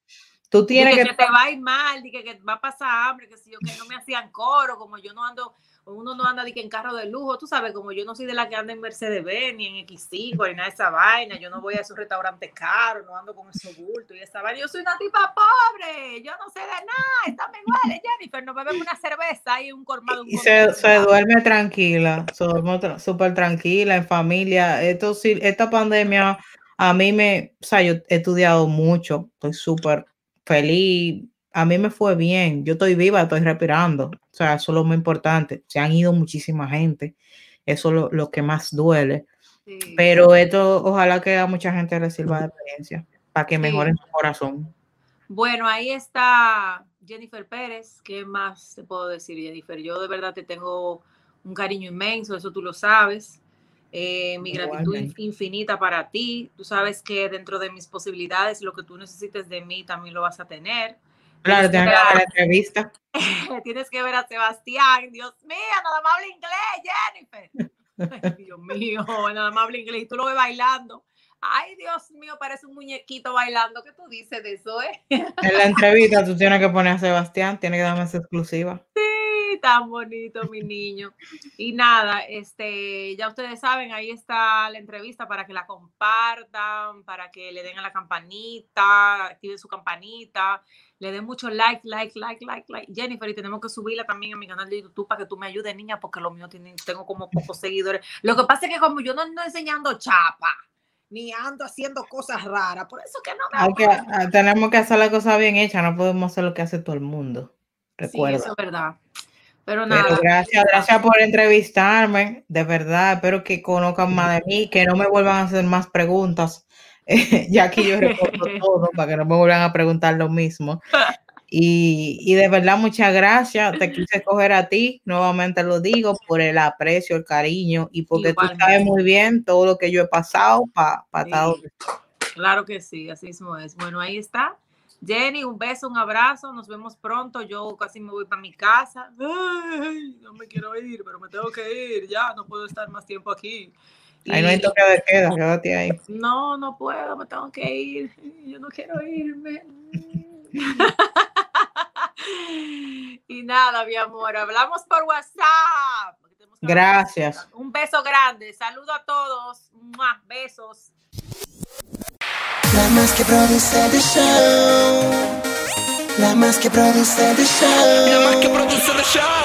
tú tienes que... que, te va a ir mal, di que, va a pasar hambre, que si yo que no me hacían coro, como yo no ando, uno no anda que en carro de lujo, tú sabes, como yo no soy de la que anda en Mercedes Benz, ni en X5, ni nada de esa vaina, yo no voy a esos restaurantes caros, no ando con esos bultos y esa vaina, yo soy una tipa pobre, yo no sé de nada, estamos iguales, Jennifer, nos bebemos una cerveza y un colmado. un Y se, duerme tranquila, se duerme súper tranquila, en familia. Esto esta pandemia a mí me, o sea, yo he estudiado mucho, estoy súper feliz, a mí me fue bien, yo estoy viva, estoy respirando, o sea, eso es lo más importante. Se han ido muchísima gente, eso es lo, lo que más duele, Sí. pero esto ojalá que a mucha gente le sirva de experiencia para que mejoren su corazón. Bueno, ahí está Jennifer Pérez. ¿Qué más te puedo decir, Jennifer? Yo de verdad te tengo un cariño inmenso, eso tú lo sabes. Eh, mi gratitud infinita para ti. Tú sabes que dentro de mis posibilidades, lo que tú necesites de mí también lo vas a tener. Claro, Tienes tiene que ver dar la a- entrevista. Tienes que ver a Sebastián. Dios mío, nada más habla inglés, Jennifer. Ay, Dios mío, nada más habla inglés. Y tú lo ves bailando. Ay, Dios mío, parece un muñequito bailando. ¿Qué tú dices de eso, eh? En la entrevista tú tienes que poner a Sebastián, tiene que darme esa exclusiva. Sí, tan bonito, mi niño. Y nada, este, ya ustedes saben, ahí está la entrevista para que la compartan, para que le den a la campanita, activen su campanita, le den mucho like, like, like, like, like. Jennifer, y tenemos que subirla también a mi canal de YouTube para que tú me ayudes, niña, porque lo mío tiene, tengo como pocos seguidores. Lo que pasa es que como yo no ando enseñando chapa, ni ando haciendo cosas raras, por eso que no me tenemos que hacer la cosa bien hecha, no podemos hacer lo que hace todo el mundo. Sí, Recuerda. eso es verdad. Pero Pero nada. gracias, gracias por entrevistarme. De verdad, espero que conozcan más de mí, que no me vuelvan a hacer más preguntas, ya que yo recuerdo todo, para que no me vuelvan a preguntar lo mismo. Y, y de verdad, muchas gracias. Te quise coger a ti, nuevamente lo digo, por el aprecio, el cariño y porque tú sabes muy bien todo lo que yo he pasado para estar Sí. Claro que sí, así mismo es. Bueno, ahí está. Jenny, un beso, un abrazo. Nos vemos pronto. Yo casi me voy para mi casa. Ay, no me quiero ir, pero me tengo que ir. Ya, no puedo estar más tiempo aquí. Ahí no hay toque de queda, quédate ahí. No, no puedo, me tengo que ir. Yo no quiero irme. y nada, mi amor, hablamos por WhatsApp. Gracias. Un beso grande. Saludo a todos. ¡Mua! Besos. Más que produce el show. La más que produce el show. La.